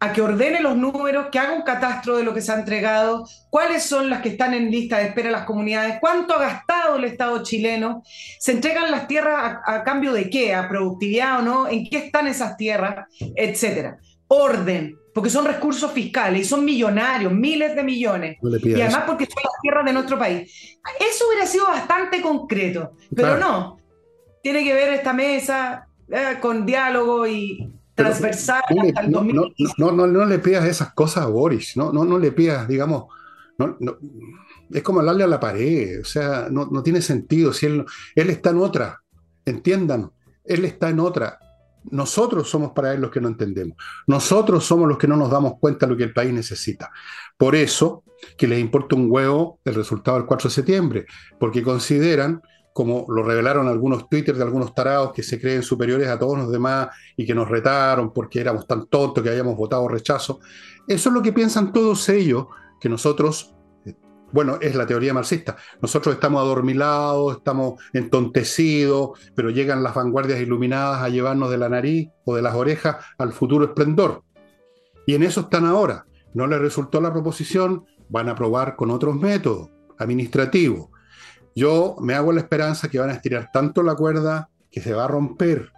S2: a que ordene los números, que haga un catastro de lo que se ha entregado, cuáles son las que están en lista de espera las comunidades, cuánto ha gastado el Estado chileno, se entregan las tierras a, a cambio de qué, a productividad o no, en qué están esas tierras, etcétera. Orden, porque son recursos fiscales y son millonarios, miles de millones. y además porque son las tierras de nuestro país. Eso hubiera sido bastante concreto, pero no. Tiene que ver esta mesa eh, con diálogo y transversal hasta el
S1: no, no, no, no, le pidas esas cosas a Boris, no, no, no le pidas, digamos, es como hablarle a la pared, o sea, no, tiene sentido. Si él, él está en otra, entiendan, él está en otra. Nosotros somos para él los que no entendemos. Nosotros somos los que no nos damos cuenta de lo que el país necesita. Por eso que les importa un huevo el resultado del 4 de septiembre, porque consideran, como lo revelaron algunos twitters de algunos tarados que se creen superiores a todos los demás y que nos retaron porque éramos tan tontos que habíamos votado rechazo, eso es lo que piensan todos ellos, que nosotros bueno, es la teoría marxista. Nosotros estamos adormilados, estamos entontecidos, pero llegan las vanguardias iluminadas a llevarnos de la nariz o de las orejas al futuro esplendor. Y en eso están ahora. No les resultó la proposición, van a probar con otros métodos administrativos. Yo me hago la esperanza que van a estirar tanto la cuerda que se va a romper.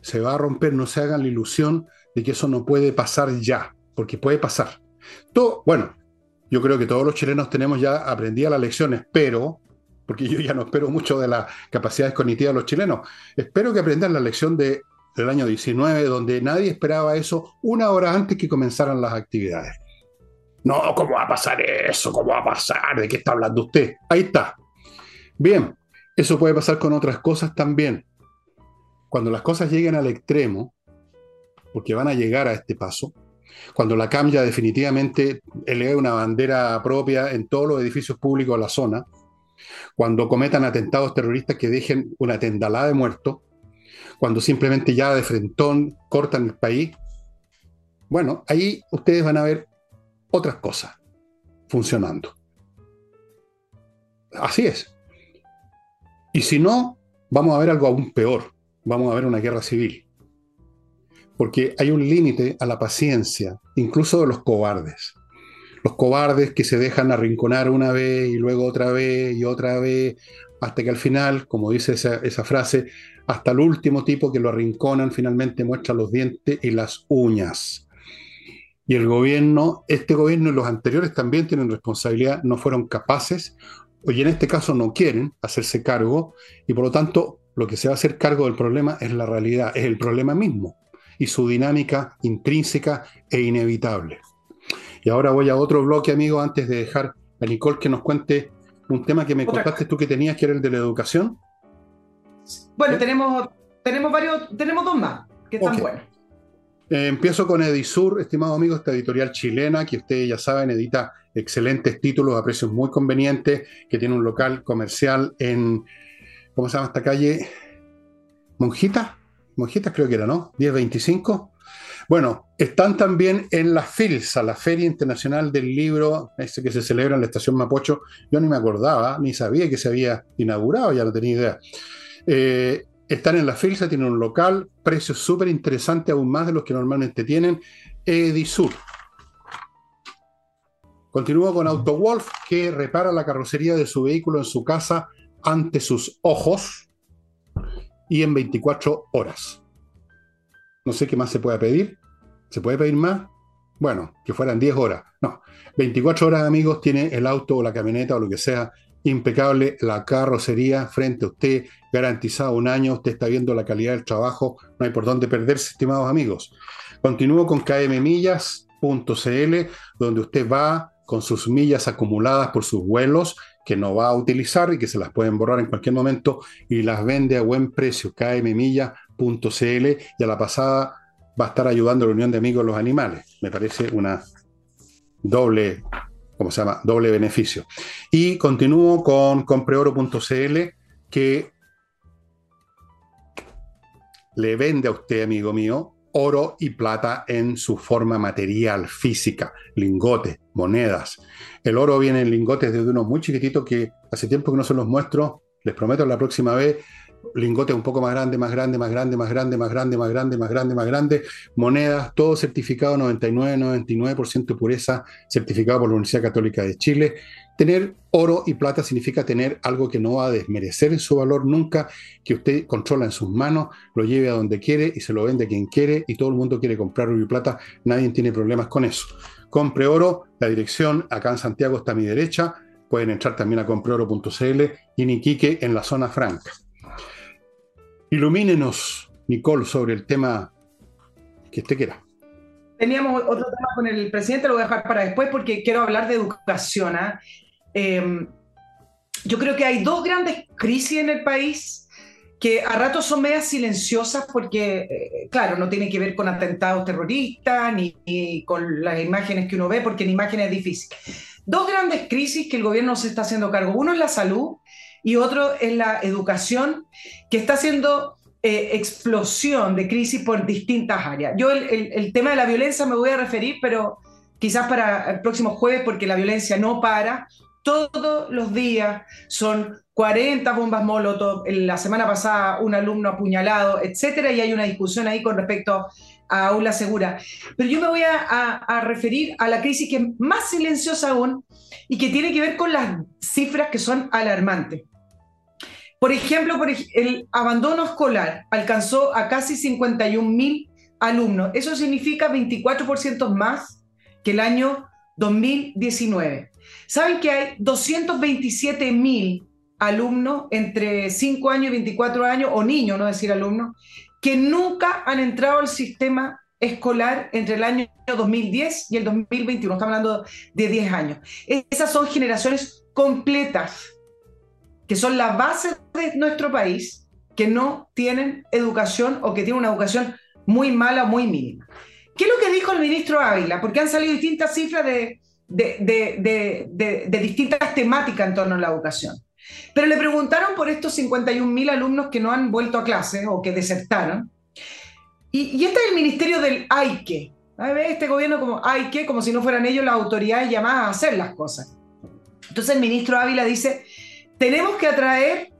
S1: Se va a romper, no se hagan la ilusión de que eso no puede pasar ya, porque puede pasar. Todo, bueno, yo creo que todos los chilenos tenemos ya aprendidas las lecciones, pero porque yo ya no espero mucho de las capacidades cognitivas de los chilenos. Espero que aprendan la lección de, del año 19, donde nadie esperaba eso una hora antes que comenzaran las actividades. No, ¿cómo va a pasar eso? ¿Cómo va a pasar? ¿De qué está hablando usted? Ahí está. Bien, eso puede pasar con otras cosas también. Cuando las cosas lleguen al extremo, porque van a llegar a este paso, cuando la CAM ya definitivamente eleve una bandera propia en todos los edificios públicos de la zona, cuando cometan atentados terroristas que dejen una tendalada de muertos, cuando simplemente ya de frentón cortan el país, bueno, ahí ustedes van a ver otras cosas funcionando. Así es. Y si no, vamos a ver algo aún peor. Vamos a ver una guerra civil. Porque hay un límite a la paciencia, incluso de los cobardes los cobardes que se dejan arrinconar una vez y luego otra vez y otra vez, hasta que al final, como dice esa, frase, hasta el último tipo que lo arrinconan finalmente muestra los dientes y las uñas. Y el gobierno, este gobierno y los anteriores también tienen responsabilidad, no fueron capaces, y en este caso no quieren hacerse cargo, y por lo tanto lo que se va a hacer cargo del problema es la realidad, es el problema mismo, y su dinámica intrínseca e inevitable. Y ahora voy a otro bloque, amigo, antes de dejar a Nicole que nos cuente un tema que me contaste tú que tenías, que era el de la educación.
S2: Bueno, tenemos, tenemos varios, tenemos dos más, que están buenos.
S1: Eh, empiezo con Edisur, estimado amigo, esta editorial chilena que ustedes ya saben edita excelentes títulos a precios muy convenientes, que tiene un local comercial en, ¿cómo se llama esta calle? Monjita, Monjitas creo que era, ¿no? 1025. Bueno, están también en la FILSA, la Feria Internacional del Libro, ese que se celebra en la estación Mapocho. Yo ni me acordaba, ni sabía que se había inaugurado, ya no tenía idea. Eh, están en la FILSA, tienen un local, precios súper interesantes, aún más de los que normalmente tienen. Edisur. Continúo con AutoWolf, que repara la carrocería de su vehículo en su casa ante sus ojos y en 24 horas. No sé qué más se puede pedir. ¿Se puede pedir más? Bueno, que fueran 10 horas. No, 24 horas, amigos, tiene el auto o la camioneta o lo que sea impecable, la carrocería frente a usted, garantizado un año, usted está viendo la calidad del trabajo, no hay por dónde perderse, estimados amigos. Continúo con kmmillas.cl, donde usted va con sus millas acumuladas por sus vuelos que no va a utilizar y que se las pueden borrar en cualquier momento y las vende a buen precio, kmmillas.cl y a la pasada va a estar ayudando a la Unión de Amigos de los Animales. Me parece una doble, ¿cómo se llama? Doble beneficio. Y continúo con compreoro.cl que le vende a usted, amigo mío, oro y plata en su forma material, física, lingotes, monedas. El oro viene en lingotes de unos muy chiquititos que hace tiempo que no se los muestro. Les prometo la próxima vez lingote un poco más grande, más grande, más grande, más grande, más grande, más grande, más grande, más grande, monedas, todo certificado 99, 99% de pureza, certificado por la Universidad Católica de Chile. Tener oro y plata significa tener algo que no va a desmerecer en su valor nunca, que usted controla en sus manos, lo lleve a donde quiere y se lo vende a quien quiere y todo el mundo quiere comprar oro y plata, nadie tiene problemas con eso. Compre oro, la dirección acá en Santiago está a mi derecha, pueden entrar también a compreoro.cl y en en la zona franca. Ilumínenos, Nicole, sobre el tema que usted quiera.
S2: Teníamos otro tema con el presidente, lo voy a dejar para después porque quiero hablar de educación. ¿ah? Em, yo creo que hay dos grandes crisis en el país que a ratos son medias silenciosas porque, eh, claro, no tiene que ver con atentados terroristas ni, ni, con las imágenes que uno ve, porque en imágenes es difícil. Dos grandes crisis que el gobierno se está haciendo cargo. Uno es la salud y otro es la educación, que está haciendo eh, explosión de crisis por distintas áreas. Yo el, tema de la violencia me voy a referir, pero quizás para el próximo jueves, porque la violencia no para. Todos los días son 40 bombas Molotov, la semana pasada un alumno apuñalado, etcétera, y hay una discusión ahí con respecto a aula segura. Pero yo me voy a, referir a la crisis que es más silenciosa aún y que tiene que ver con las cifras que son alarmantes. Por ejemplo, el abandono escolar alcanzó a casi 51 mil alumnos. Eso significa 24% más que el año 2019. ¿Saben que hay 227 mil alumnos entre 5 años y 24 años, o niños, no decir alumnos, que nunca han entrado al sistema escolar entre el año 2010 y el 2021. Estamos hablando de 10 años. Esas son generaciones completas, que son la base de nuestro país, que no tienen educación o que tienen una educación muy mala, muy mínima. ¿Qué es lo que dijo el ministro Ávila? Porque han salido distintas cifras de, de, distintas temáticas en torno a la educación. Pero le preguntaron por estos 51.000 alumnos que no han vuelto a clase o que desertaron. Y, este es el ministerio del hay que. Este gobierno como hay que, como si no fueran ellos las autoridades llamadas a hacer las cosas. Entonces el ministro Ávila dice, tenemos que atraer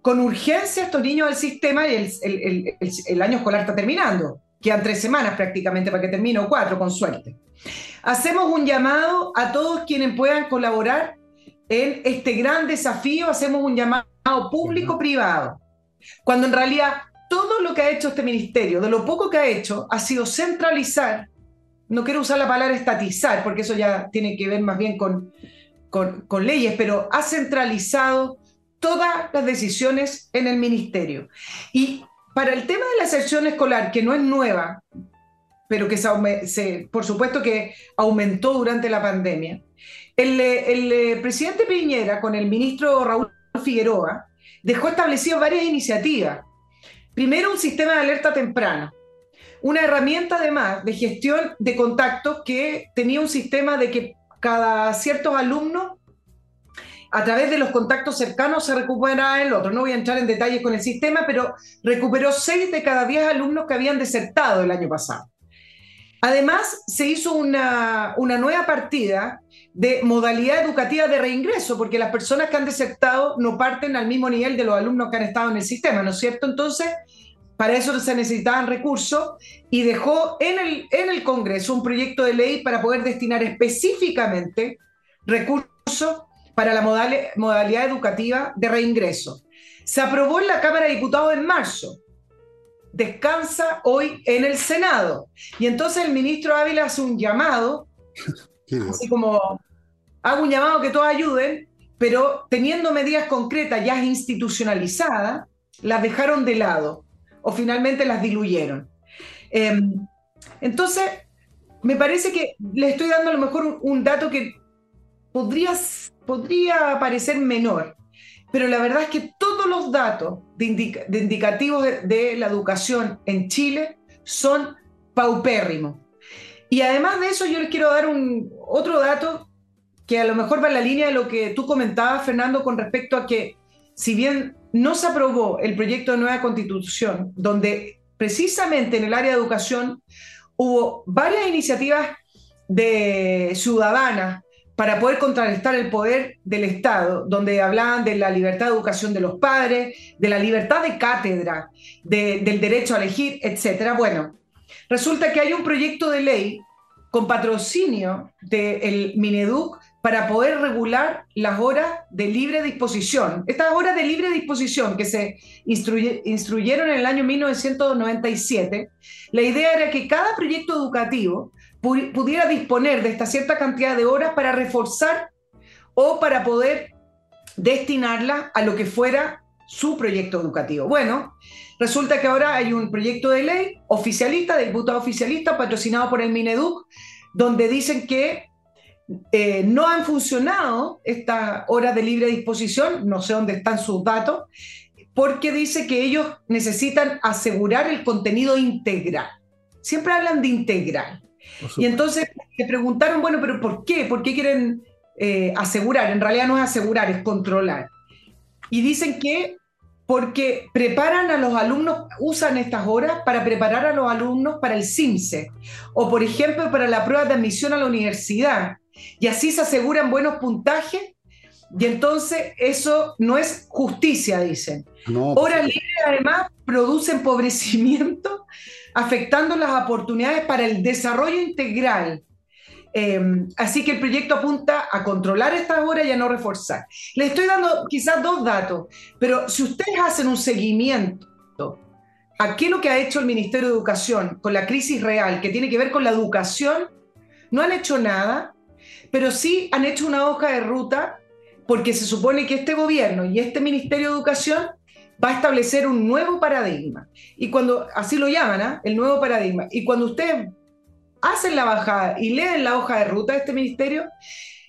S2: con urgencia a estos niños al sistema y el, el año escolar está terminando. Quedan tres semanas prácticamente para que termine, o cuatro con suerte. Hacemos un llamado a todos quienes puedan colaborar en este gran desafío, hacemos un llamado público-privado, cuando en realidad todo lo que ha hecho este ministerio, de lo poco que ha hecho, ha sido centralizar, no quiero usar la palabra estatizar, porque eso ya tiene que ver más bien con, con, con leyes, pero ha centralizado todas las decisiones en el ministerio. Y para el tema de la sección escolar, que no es nueva, pero que se, por supuesto que aumentó durante la pandemia, el, eh, presidente Piñera con el ministro Raúl Figueroa dejó establecido varias iniciativas. Primero, un sistema de alerta temprana, una herramienta además de gestión de contactos que tenía un sistema de que cada ciertos alumnos a través de los contactos cercanos se recupera el otro. No voy a entrar en detalles con el sistema, pero recuperó seis de cada diez alumnos que habían desertado el año pasado. Además, se hizo una, una nueva partida de modalidad educativa de reingreso, porque las personas que han desertado no parten al mismo nivel de los alumnos que han estado en el sistema, ¿no es cierto? Entonces, para eso se necesitaban recursos y dejó en el, en el Congreso un proyecto de ley para poder destinar específicamente recursos para la modalidad educativa de reingreso. Se aprobó en la Cámara de Diputados en marzo. Descansa hoy en el Senado. Y entonces el ministro Ávila hace un llamado, *laughs* así como hago un llamado que todos ayuden, pero teniendo medidas concretas ya institucionalizadas, las dejaron de lado o finalmente las diluyeron. Em, entonces, me parece que le estoy dando a lo mejor un, un dato que podría podría parecer menor, pero la verdad es que todos los datos de, indicativos de, la educación en Chile son paupérrimos. Y además de eso, yo les quiero dar un, otro dato que a lo mejor va en la línea de lo que tú comentabas, Fernando, con respecto a que si bien no se aprobó el proyecto de nueva constitución, donde precisamente en el área de educación hubo varias iniciativas de ciudadanas para poder contrarrestar el poder del Estado, donde hablaban de la libertad de educación de los padres, de la libertad de cátedra, del derecho a elegir, etc. Bueno, resulta que hay un proyecto de ley con patrocinio del Mineduc para poder regular las horas de libre disposición. Estas horas de libre disposición que se instruyeron en el año 1997, la idea era que cada proyecto educativo pudiera disponer de esta cierta cantidad de horas para reforzar o para poder destinarla a lo que fuera su proyecto educativo. Bueno, resulta que ahora hay un proyecto de ley oficialista, de diputado oficialista, patrocinado por el Mineduc, donde dicen que eh, no han funcionado estas horas de libre disposición, no sé dónde están sus datos, porque dice que ellos necesitan asegurar el contenido integral. Siempre hablan de integral. Y entonces le preguntaron, bueno, pero ¿por qué? ¿Por qué quieren eh, asegurar? En realidad no es asegurar, es controlar. Y dicen que porque preparan a los alumnos, usan estas horas para preparar a los alumnos para el CIMSE o, por ejemplo, para la prueba de admisión a la universidad. Y así se aseguran buenos puntajes y entonces eso no es justicia, dicen. Horas libres además produce empobrecimiento afectando las oportunidades para el desarrollo integral. Em, así que el proyecto apunta a controlar estas horas y a no reforzar. Les estoy dando quizás dos datos, pero si ustedes hacen un seguimiento a qué es lo que ha hecho el Ministerio de Educación con la crisis real, que tiene que ver con la educación, no han hecho nada, pero sí han hecho una hoja de ruta porque se supone que este gobierno y este Ministerio de Educación va a establecer un nuevo paradigma. Y cuando, así lo llaman, ¿ah? el nuevo paradigma. Y cuando ustedes hacen la bajada y leen la hoja de ruta de este ministerio,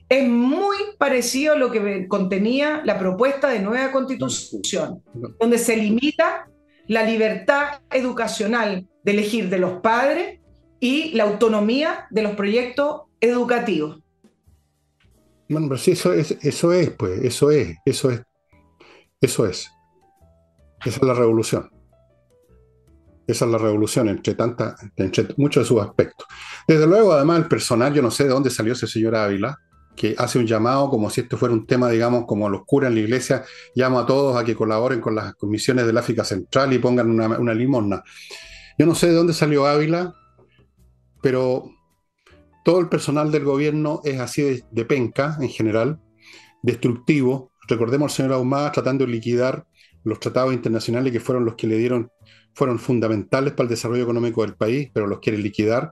S2: es muy parecido a lo que contenía la propuesta de nueva constitución, donde se limita la libertad educacional de elegir de los padres y la autonomía de los proyectos educativos.
S1: Bueno, pero sí, eso es, eso es, pues, eso es, eso es, eso es. Esa es la revolución. Esa es la revolución entre, tantas, entre muchos de sus aspectos. Desde luego, además, el personal, yo no sé de dónde salió ese señor Ávila, que hace un llamado como si esto fuera un tema, digamos, como los curas en la iglesia, llama a todos a que colaboren con las comisiones del África Central y pongan una, una limosna. Yo no sé de dónde salió Ávila, pero todo el personal del gobierno es así de, penca en general, destructivo. Recordemos al señor Ahumada tratando de liquidar los tratados internacionales que fueron los que le dieron, fueron fundamentales para el desarrollo económico del país, pero los quieren liquidar.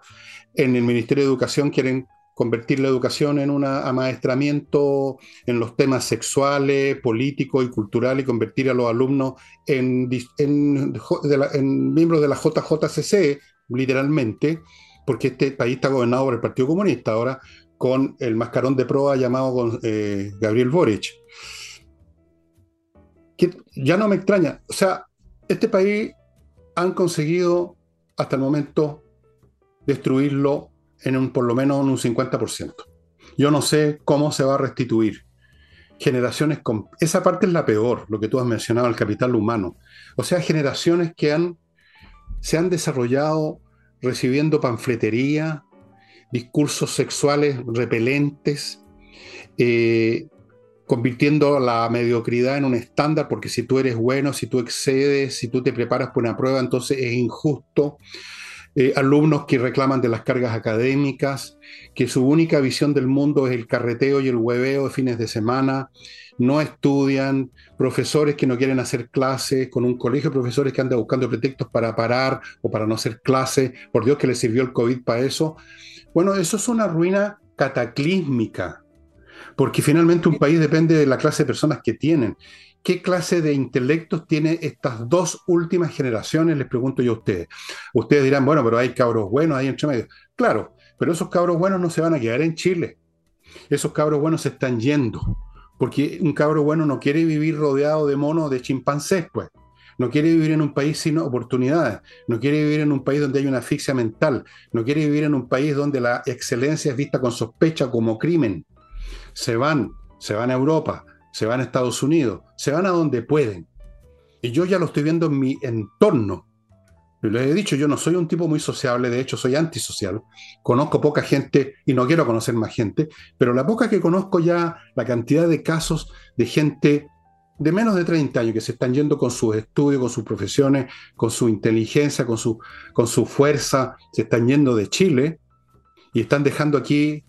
S1: En el Ministerio de Educación quieren convertir la educación en un amaestramiento en los temas sexuales, políticos y culturales y convertir a los alumnos en, en miembros de la JJCC, literalmente, porque este país está gobernado por el Partido Comunista ahora con el mascarón de proa llamado eh, Gabriel Boric. Que ya no me extraña. O sea, este país han conseguido hasta el momento destruirlo en un, por lo menos en un 50%. Yo no sé cómo se va a restituir. Generaciones con... Esa parte es la peor, lo que tú has mencionado, el capital humano. O sea, generaciones que han, se han desarrollado recibiendo panfletería, discursos sexuales repelentes, eh, convirtiendo la mediocridad en un estándar, porque si tú eres bueno, si tú excedes, si tú te preparas para una prueba, entonces es injusto. Eh, alumnos que reclaman de las cargas académicas, que su única visión del mundo es el carreteo y el hueveo de fines de semana, no estudian, profesores que no quieren hacer clases, con un colegio de profesores que andan buscando pretextos para parar o para no hacer clases, por Dios que les sirvió el COVID para eso. Bueno, eso es una ruina cataclísmica, porque finalmente un país depende de la clase de personas que tienen. ¿Qué clase de intelectos tiene estas dos últimas generaciones? Les pregunto yo a ustedes. Ustedes dirán, bueno, pero hay cabros buenos ahí entre medio. Claro, pero esos cabros buenos no se van a quedar en Chile. Esos cabros buenos se están yendo. Porque un cabro bueno no quiere vivir rodeado de monos, de chimpancés, pues. No quiere vivir en un país sin oportunidades. No quiere vivir en un país donde hay una asfixia mental. No quiere vivir en un país donde la excelencia es vista con sospecha como crimen. Se van, se van a Europa, se van a Estados Unidos, se van a donde pueden. Y yo ya lo estoy viendo en mi entorno. Les he dicho, yo no soy un tipo muy sociable, de hecho soy antisocial. Conozco poca gente y no quiero conocer más gente, pero la poca que conozco ya, la cantidad de casos de gente de menos de 30 años que se están yendo con sus estudios, con sus profesiones, con su inteligencia, con su, con su fuerza, se están yendo de Chile y están dejando aquí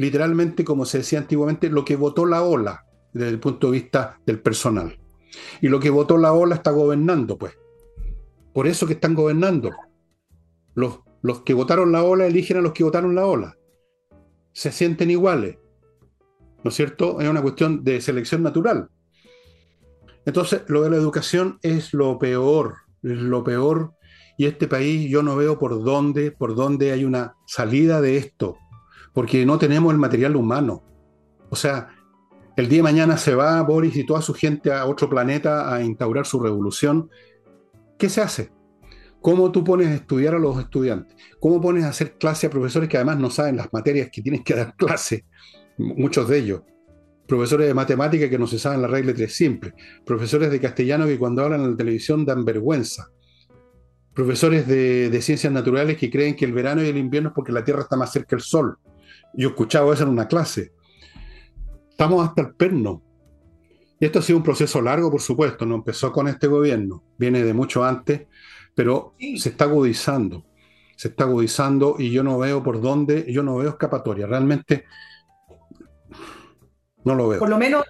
S1: literalmente, como se decía antiguamente, lo que votó la ola desde el punto de vista del personal. Y lo que votó la ola está gobernando, pues. Por eso que están gobernando. Los, los que votaron la ola eligen a los que votaron la ola. Se sienten iguales. ¿No es cierto? Es una cuestión de selección natural. Entonces, lo de la educación es lo peor, es lo peor. Y este país yo no veo por dónde, por dónde hay una salida de esto, porque no tenemos el material humano. O sea, el día de mañana se va Boris y toda su gente a otro planeta a instaurar su revolución. ¿Qué se hace? ¿Cómo tú pones a estudiar a los estudiantes? ¿Cómo pones a hacer clase a profesores que además no saben las materias que tienen que dar *laughs* clase? Muchos de ellos. Profesores de matemática que no se saben la regla tres simple. Profesores de castellano que cuando hablan en la televisión dan vergüenza. Profesores de, de ciencias naturales que creen que el verano y el invierno es porque la Tierra está más cerca del Sol. Yo he escuchado eso en una clase estamos hasta el perno. Y esto ha sido un proceso largo, por supuesto, no empezó con este gobierno, viene de mucho antes, pero se está agudizando, se está agudizando y yo no veo por dónde, yo no veo escapatoria, realmente no lo veo.
S2: Por lo menos,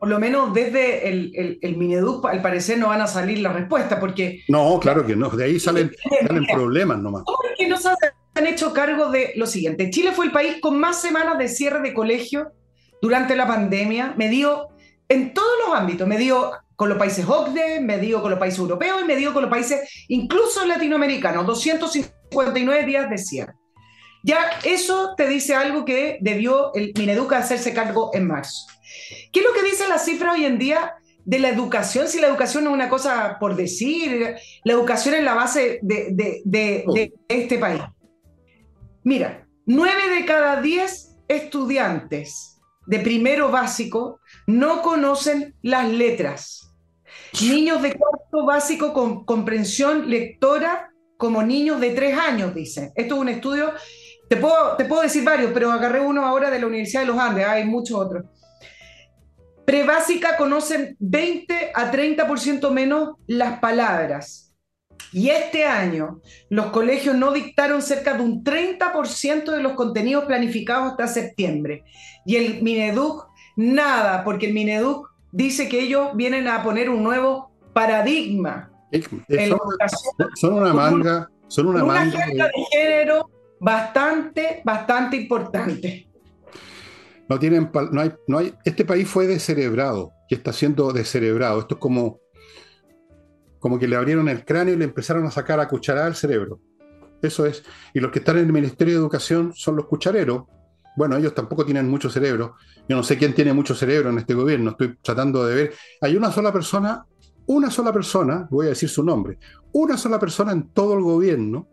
S2: por lo menos desde el, el, Mineduc, al parecer no van a salir las respuestas, porque...
S1: No, claro que no, de ahí salen, salen problemas nomás.
S2: ¿Cómo es que no se han hecho cargo de lo siguiente? Chile fue el país con más semanas de cierre de colegio durante la pandemia, me dio en todos los ámbitos, me dio con los países OCDE, me dio con los países europeos y me dio con los países incluso latinoamericanos, 259 días de cierre. Ya eso te dice algo que debió el Mineduca hacerse cargo en marzo. ¿Qué es lo que dice la cifra hoy en día de la educación? Si la educación no es una cosa por decir, la educación es la base de, este país. Mira, nueve de cada diez estudiantes de primero básico no conocen las letras. Niños de cuarto básico con comprensión lectora como niños de tres años, dicen. Esto es un estudio te puedo, te puedo decir varios, pero agarré uno ahora de la Universidad de los Andes, hay muchos otros. Prebásica conocen 20 a 30% menos las palabras. Y este año los colegios no dictaron cerca de un 30% de los contenidos planificados hasta septiembre. Y el Mineduc, nada, porque el Mineduc dice que ellos vienen a poner un nuevo paradigma.
S1: son, una manga, son una, manga
S2: de género bastante, bastante importante.
S1: No tienen, no hay, no hay, este país fue descerebrado y está siendo descerebrado. Esto es como, como que le abrieron el cráneo y le empezaron a sacar a cucharada el cerebro. Eso es. Y los que están en el Ministerio de Educación son los cuchareros. Bueno, ellos tampoco tienen mucho cerebro. Yo no sé quién tiene mucho cerebro en este gobierno. Estoy tratando de ver. Hay una sola persona, una sola persona, voy a decir su nombre, una sola persona en todo el gobierno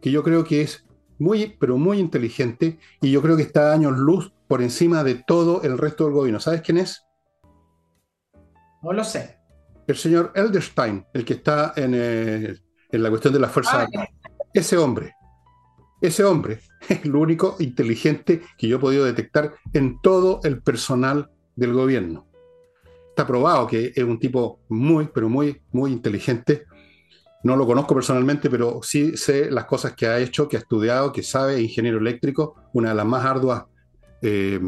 S1: que yo creo que es muy, pero muy inteligente y yo creo que está a años luz por encima de todo el resto del gobierno. ¿Sabes quién es?
S2: No lo sé.
S1: El señor Elderstein, el que está en, eh, la cuestión de la fuerza. Ah, ese hombre, ese hombre *laughs* es el único inteligente que yo he podido detectar en todo el personal del gobierno. Está probado que es un tipo muy, pero muy, muy inteligente no lo conozco personalmente, pero sí sé las cosas que ha hecho, que ha estudiado, que sabe, ingeniero eléctrico, una de las más arduas eh,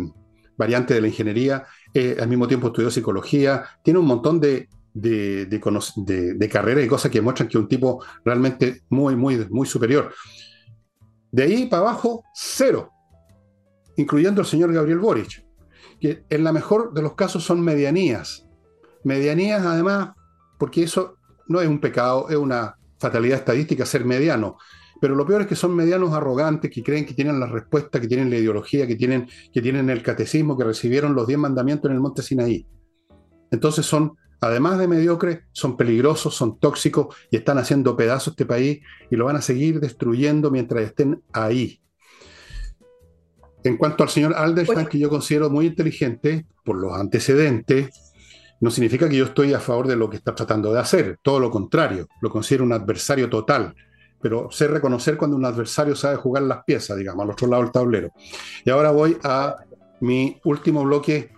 S1: variantes de la ingeniería. Eh, al mismo tiempo estudió psicología, tiene un montón de, de, carreras y cosas que muestran que es un tipo realmente muy, muy, muy superior. De ahí para abajo, cero, incluyendo el señor Gabriel Boric, que en la mejor de los casos son medianías. Medianías, además, porque eso no es un pecado, es una fatalidad estadística ser mediano. Pero lo peor es que son medianos arrogantes que creen que tienen la respuesta, que tienen la ideología, que tienen, que tienen el catecismo, que recibieron los diez mandamientos en el monte Sinaí. Entonces son, además de mediocres, son peligrosos, son tóxicos y están haciendo pedazos este país y lo van a seguir destruyendo mientras estén ahí. En cuanto al señor Alderstein, que yo considero muy inteligente por los antecedentes, no significa que yo estoy a favor de lo que está tratando de hacer, todo lo contrario, lo considero un adversario total, pero sé reconocer cuando un adversario sabe jugar las piezas, digamos, al otro lado del tablero. Y ahora voy a mi último bloque,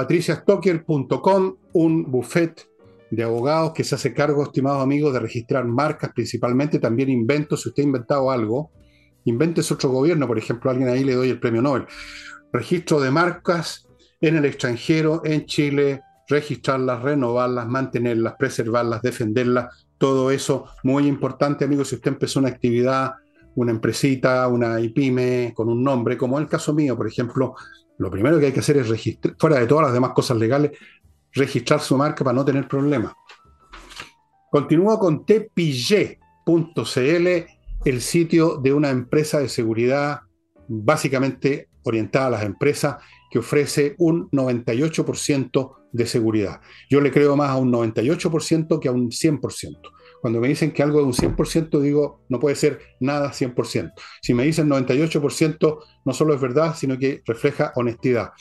S1: patriciastocker.com, un buffet de abogados que se hace cargo, estimados amigos, de registrar marcas, principalmente también inventos, si usted ha inventado algo, inventes otro gobierno, por ejemplo, alguien ahí le doy el premio Nobel. Registro de marcas en el extranjero, en Chile, registrarlas, renovarlas, mantenerlas, preservarlas, defenderlas, todo eso muy importante, amigos, si usted empezó una actividad, una empresita, una IPYME con un nombre, como en el caso mío, por ejemplo, lo primero que hay que hacer es registrar, fuera de todas las demás cosas legales, registrar su marca para no tener problemas. Continúo con tpille.cl, el sitio de una empresa de seguridad básicamente orientada a las empresas que ofrece un 98% de seguridad. Yo le creo más a un 98% que a un 100%. Cuando me dicen que algo es un 100%, digo, no puede ser nada 100%. Si me dicen 98%, no solo es verdad, sino que refleja honestidad.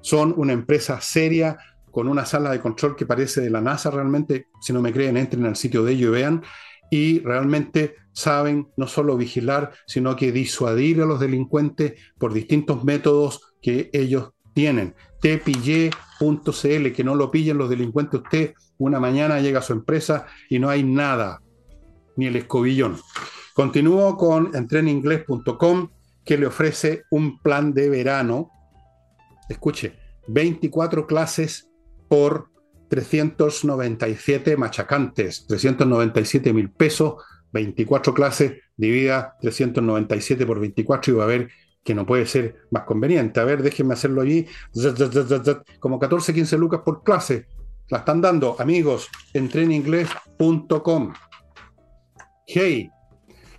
S1: Son una empresa seria, con una sala de control que parece de la NASA realmente. Si no me creen, entren al sitio de ellos y vean. Y realmente saben no solo vigilar, sino que disuadir a los delincuentes por distintos métodos que ellos tienen. Tpille.cl, que no lo pillen los delincuentes. Usted una mañana llega a su empresa y no hay nada, ni el escobillón. Continúo con entreninglés.com, que le ofrece un plan de verano. Escuche, 24 clases por 397 machacantes, 397 mil pesos, 24 clases, divida 397 por 24 y va a ver que no puede ser más conveniente. A ver, déjenme hacerlo allí. Como 14, 15 lucas por clase. La están dando, amigos, en treninglés.com. Hey,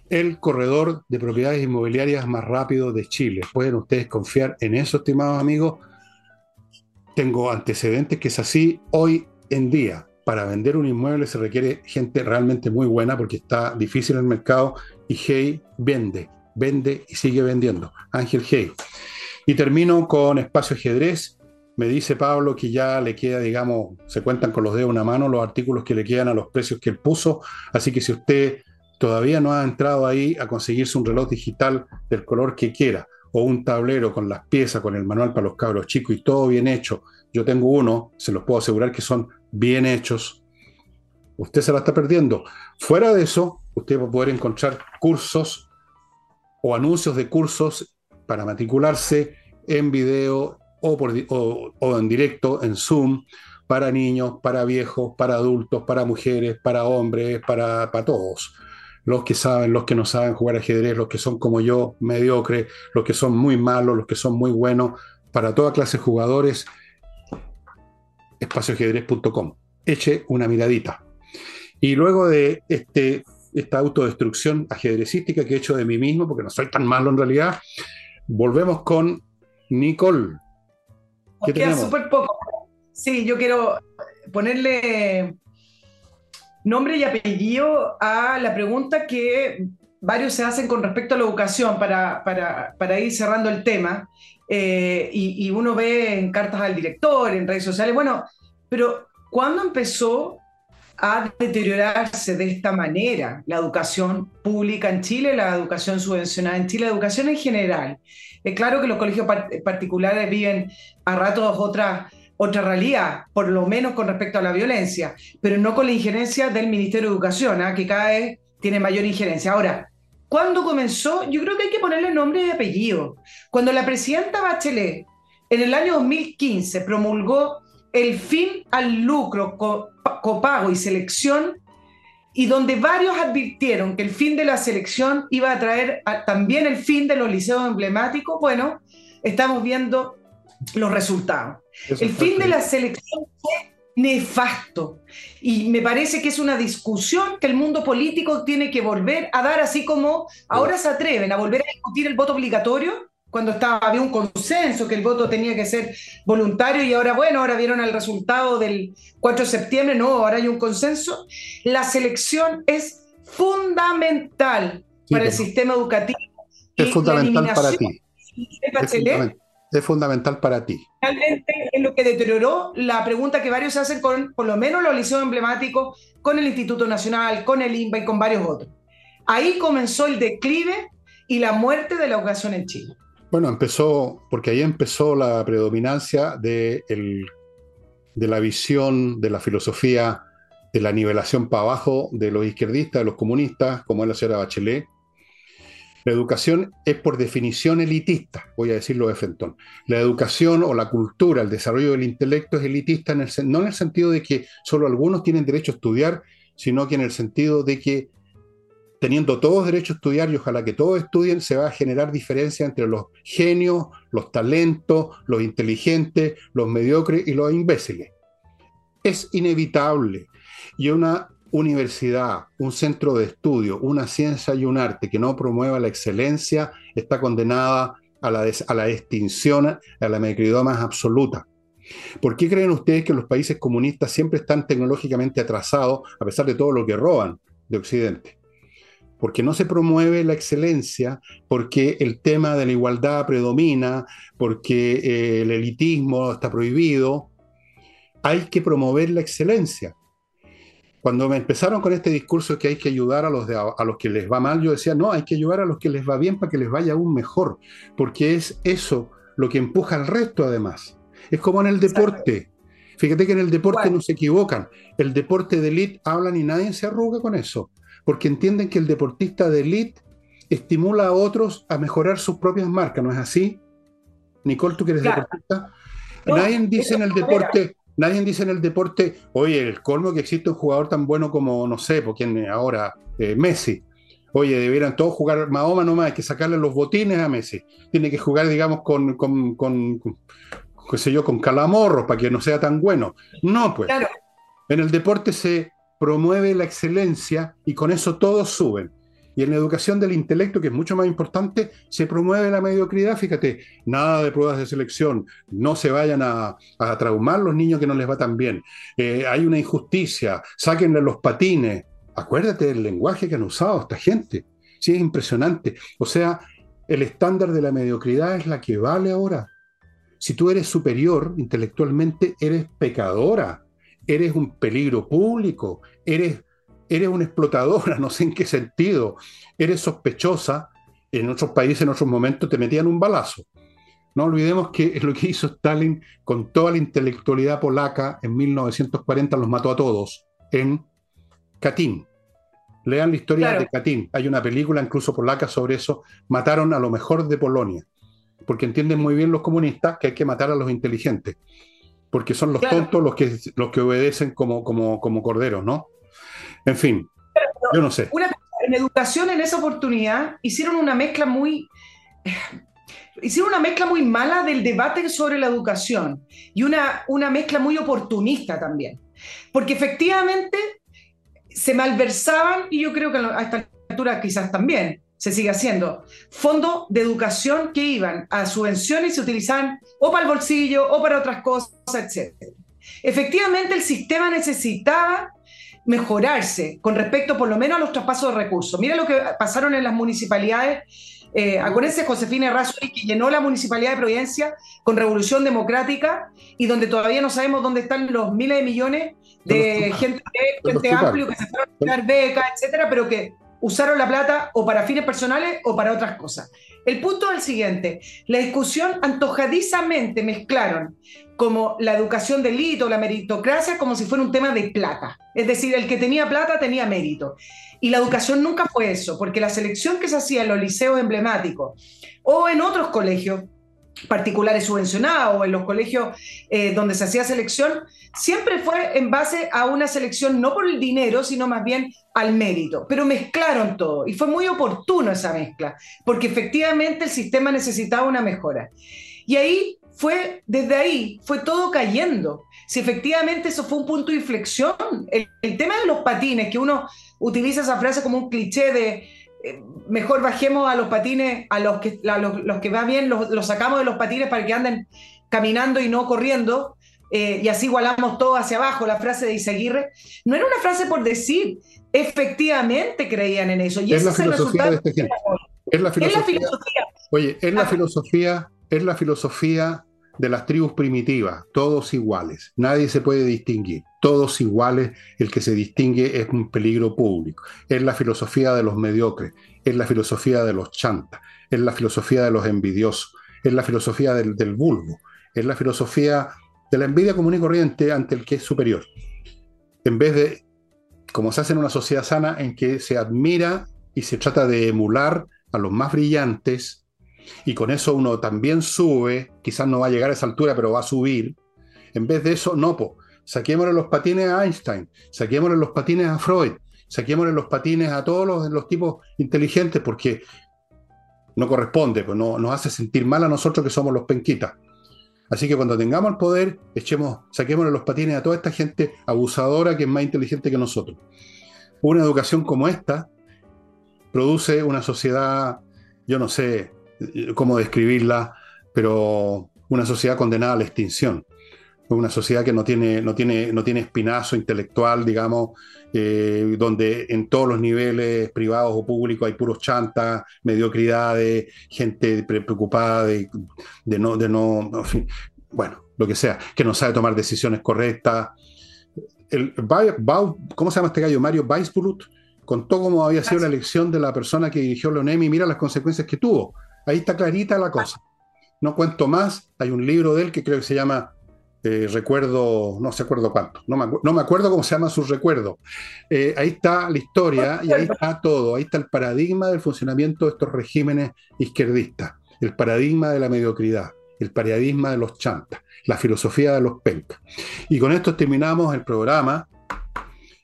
S1: el corredor de propiedades inmobiliarias más rápido de Chile. ¿Pueden ustedes confiar en eso, estimados amigos? Tengo antecedentes que es así hoy en día. Para vender un inmueble se requiere gente realmente muy buena porque está difícil el mercado y Hey vende vende y sigue vendiendo. Ángel Hey. Y termino con Espacio Ajedrez. Me dice Pablo que ya le queda, digamos, se cuentan con los dedos una mano los artículos que le quedan a los precios que él puso. Así que si usted todavía no ha entrado ahí a conseguirse un reloj digital del color que quiera, o un tablero con las piezas, con el manual para los cabros chicos y todo bien hecho, yo tengo uno, se los puedo asegurar que son bien hechos, usted se la está perdiendo. Fuera de eso, usted va a poder encontrar cursos o anuncios de cursos para matricularse en video o, en directo, en Zoom, para niños, para viejos, para adultos, para mujeres, para hombres, para, para todos. Los que saben, los que no saben jugar ajedrez, los que son como yo, mediocres, los que son muy malos, los que son muy buenos, para toda clase de jugadores, espacioajedrez.com. Eche una miradita. Y luego de este esta autodestrucción ajedrecística que he hecho de mí mismo, porque no soy tan malo en realidad. Volvemos con Nicole.
S2: ¿Qué queda súper poco. Sí, yo quiero ponerle nombre y apellido a la pregunta que varios se hacen con respecto a la educación para, para, ir cerrando el tema. Eh, y, y, uno ve en cartas al director, en redes sociales, bueno, pero ¿cuándo empezó a deteriorarse de esta manera la educación pública en Chile, la educación subvencionada en Chile, la educación en general. Es claro que los colegios particulares viven a ratos otra, otra realidad, por lo menos con respecto a la violencia, pero no con la injerencia del Ministerio de Educación, ¿ah? que cada vez tiene mayor injerencia. Ahora, ¿cuándo comenzó? Yo creo que hay que ponerle nombre y apellido. Cuando la presidenta Bachelet en el año 2015 promulgó el fin al lucro, copago y selección, y donde varios advirtieron que el fin de la selección iba a traer también el fin de los liceos emblemáticos, bueno, estamos viendo los resultados. el fin de la selección fue nefasto y me parece que es una discusión que el mundo político tiene que volver a dar, así como ahora se atreven a volver a discutir el voto obligatorio cuando estaba, había un consenso que el voto tenía que ser voluntario y ahora, bueno, ahora vieron el resultado del 4 de septiembre, no, ahora hay un consenso. La selección es fundamental para el sistema educativo.
S1: Es fundamental para ti. Es fundamental, para ti.
S2: Realmente es lo que deterioró la pregunta que varios hacen con, por lo menos los liceos emblemáticos, con el Instituto Nacional, con el INBA y con varios otros. Ahí comenzó el declive y la muerte de la educación en Chile.
S1: Bueno, empezó, porque ahí empezó la predominancia de, la visión, de la filosofía de la nivelación para abajo de los izquierdistas, de los comunistas, como es la señora Bachelet. La educación es por definición elitista, voy a decirlo de Fentón. La educación o la cultura, el desarrollo del intelecto es elitista, en el, no en el sentido de que solo algunos tienen derecho a estudiar, sino que en el sentido de que teniendo todos derecho a estudiar y ojalá que todos estudien, se va a generar diferencia entre los genios, los talentos, los inteligentes, los mediocres y los imbéciles. Es inevitable. Y una universidad, un centro de estudio, una ciencia y un arte que no promueva la excelencia está condenada a la, a la extinción, a la mediocridad más absoluta. ¿Por qué creen ustedes que los países comunistas siempre están tecnológicamente atrasados a pesar de todo lo que roban de Occidente? Porque no se promueve la excelencia, porque el tema de la igualdad predomina, porque eh, el elitismo está prohibido. Hay que promover la excelencia. Cuando me empezaron con este discurso que hay que ayudar a los, a los que les va mal, yo decía, no, hay que ayudar a los que les va bien para que les vaya aún mejor, porque es eso lo que empuja al resto además. Es como en el deporte. Fíjate que en el deporte no se equivocan. El deporte de elite hablan y nadie se arruga con eso porque entienden que el deportista de élite estimula a otros a mejorar sus propias marcas, ¿no es así? Nicole, tú que eres deportista. nadie dice en el deporte, nadie dice en el deporte, oye, el colmo que existe un jugador tan bueno como, no sé, por quién ahora, eh, Messi. Oye, debieran todos jugar Mahoma nomás, hay que sacarle los botines a Messi. Tiene que jugar, digamos, con, con, con, qué sé yo, con calamorros para que no sea tan bueno. No, pues. En el deporte se promueve la excelencia y con eso todos suben. Y en la educación del intelecto, que es mucho más importante, se promueve la mediocridad. Fíjate, nada de pruebas de selección, no se vayan a, a traumar los niños que no les va tan bien. Eh, hay una injusticia, sáquenle los patines. Acuérdate del lenguaje que han usado esta gente. Sí, es impresionante. O sea, el estándar de la mediocridad es la que vale ahora. Si tú eres superior intelectualmente, eres pecadora, eres un peligro público, eres eres una explotadora, *laughs* no sé en qué sentido, eres sospechosa, en otros países en otros momentos te metían un balazo. No olvidemos que es *laughs* lo que hizo Stalin con toda la intelectualidad polaca en 1940, los mató a todos en Katyn. Lean la historia de Katyn. Hay una película incluso polaca sobre eso. Mataron a lo mejor de Polonia, porque entienden muy bien los comunistas que hay que matar a los inteligentes, porque son los tontos los que, los que obedecen como, como, como corderos, ¿no? En fin, yo no sé.
S2: en educación, en esa oportunidad, hicieron una mezcla muy. *sighs* hicieron una mezcla muy mala del debate sobre la educación y una, una mezcla muy oportunista también. Porque efectivamente se malversaban, y yo creo que a esta altura quizás también se sigue haciendo, fondos de educación que iban a subvenciones y se utilizaban o para el bolsillo o para otras cosas, etc. Efectivamente, el sistema necesitaba mejorarse con respecto por lo menos a los traspasos de recursos. Mira lo que pasaron en las municipalidades. Eh, acuérdense Josefina Errázuriz que llenó la municipalidad de Providencia con Revolución Democrática y donde todavía no sabemos dónde están los miles de millones de gente, gente amplio que se fueron a dar becas, etcétera, pero que usaron la plata o para fines personales o para otras cosas. El punto es el siguiente, la discusión antojadizamente mezclaron como la educación del hito, la meritocracia, como si fuera un tema de plata. Es decir, el que tenía plata tenía mérito. Y la educación nunca fue eso, porque la selección que se hacía en los liceos emblemáticos o en otros colegios particulares subvencionados o en los colegios eh, donde se hacía selección, siempre fue en base a una selección no por el dinero, sino más bien al mérito. Pero mezclaron todo y fue muy oportuno esa mezcla, porque efectivamente el sistema necesitaba una mejora. Y ahí fue, desde ahí, fue todo cayendo. Si efectivamente eso fue un punto de inflexión, el, tema de los patines, que uno utiliza esa frase como un cliché de mejor bajemos a los patines, a los que, los, que va bien, los, sacamos de los patines para que anden caminando y no corriendo, eh, y así igualamos todo hacia abajo, la frase de Isaguirre, no era una frase por decir, efectivamente creían en eso. Y
S1: es la filosofía de este Es la filosofía. Oye, es la filosofía, es la filosofía de las tribus primitivas, todos iguales, nadie se puede distinguir, todos iguales, el que se distingue es un peligro público, es la filosofía de los mediocres, es la filosofía de los chantas, es la filosofía de los envidiosos, es la filosofía del, del vulgo, es la filosofía de la envidia común y corriente ante el que es superior, en vez de, como se hace en una sociedad sana, en que se admira y se trata de emular a los más brillantes, y con eso uno también sube, quizás no va a llegar a esa altura, pero va a subir. En vez de eso, no, po, saquémosle los patines a Einstein, saquémosle los patines a Freud, saquémosle los patines a todos los, los tipos inteligentes, porque no corresponde, pues no, nos hace sentir mal a nosotros que somos los penquitas. Así que cuando tengamos el poder, echemos, saquémosle los patines a toda esta gente abusadora que es más inteligente que nosotros. Una educación como esta produce una sociedad, yo no sé, cómo describirla, pero una sociedad condenada a la extinción. Una sociedad que no tiene, no tiene, no tiene espinazo intelectual, digamos, eh, donde en todos los niveles privados o públicos hay puros chantas, mediocridades, gente preocupada de, no, de no, bueno, lo que sea, que no sabe tomar decisiones correctas. El, ¿Cómo se llama este gallo? Mario Weisbrot contó cómo había sido la elección de la persona que dirigió la UNEM y mira las consecuencias que tuvo Ahí está clarita la cosa. No cuento más, hay un libro de él que creo que se llama eh, Recuerdo, no se acuerdo cuánto, no me, acuerdo cómo se llama su recuerdo. Eh, ahí está la historia y ahí está todo, ahí está el paradigma del funcionamiento de estos regímenes izquierdistas, el paradigma de la mediocridad, el paradigma de los chantas, la filosofía de los pencas. Y con esto terminamos el programa.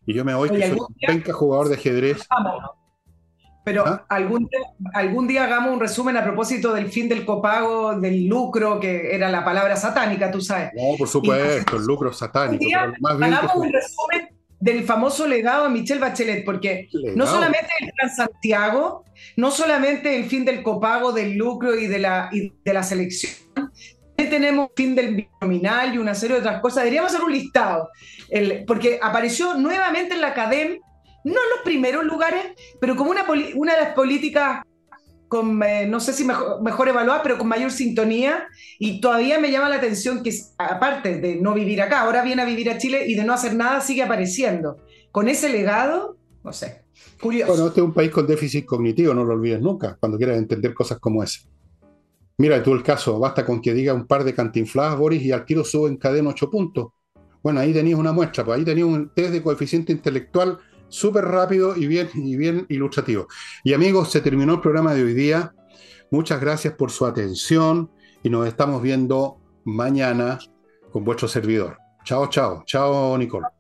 S1: Y yo me voy, que soy un penca jugador de ajedrez.
S2: Pero ¿Ah? algún, algún día hagamos un resumen a propósito del fin del copago, del lucro, que era la palabra satánica, tú sabes.
S1: No, por supuesto, el lucro satánico.
S2: hagamos un resumen del famoso legado de Michelle Bachelet, porque no solamente el Plan Santiago, no solamente el fin del copago, del lucro y de la, y de la selección, tenemos fin del binominal y una serie de otras cosas. Deberíamos hacer un listado, el, porque apareció nuevamente en la academia no en los primeros lugares, pero como una, una de las políticas con, eh, no sé si mejor, mejor pero con mayor sintonía, y todavía me llama la atención que, aparte de no vivir acá, ahora viene a vivir a Chile y de no hacer nada sigue apareciendo. Con ese legado, no sé, curioso.
S1: Bueno, este es un país con déficit cognitivo, no lo olvides nunca, cuando quieras entender cosas como esa. Mira tú el caso, basta con que diga un par de cantinfladas, Boris, y al tiro sube en cadena 8 puntos. Bueno, ahí tenías una muestra, pues ahí tenías un test de coeficiente intelectual súper rápido y bien, y bien ilustrativo. Y amigos, se terminó el programa de hoy día. Muchas gracias por su atención y nos estamos viendo mañana con vuestro servidor. Chao, chao. Chao, Nicole.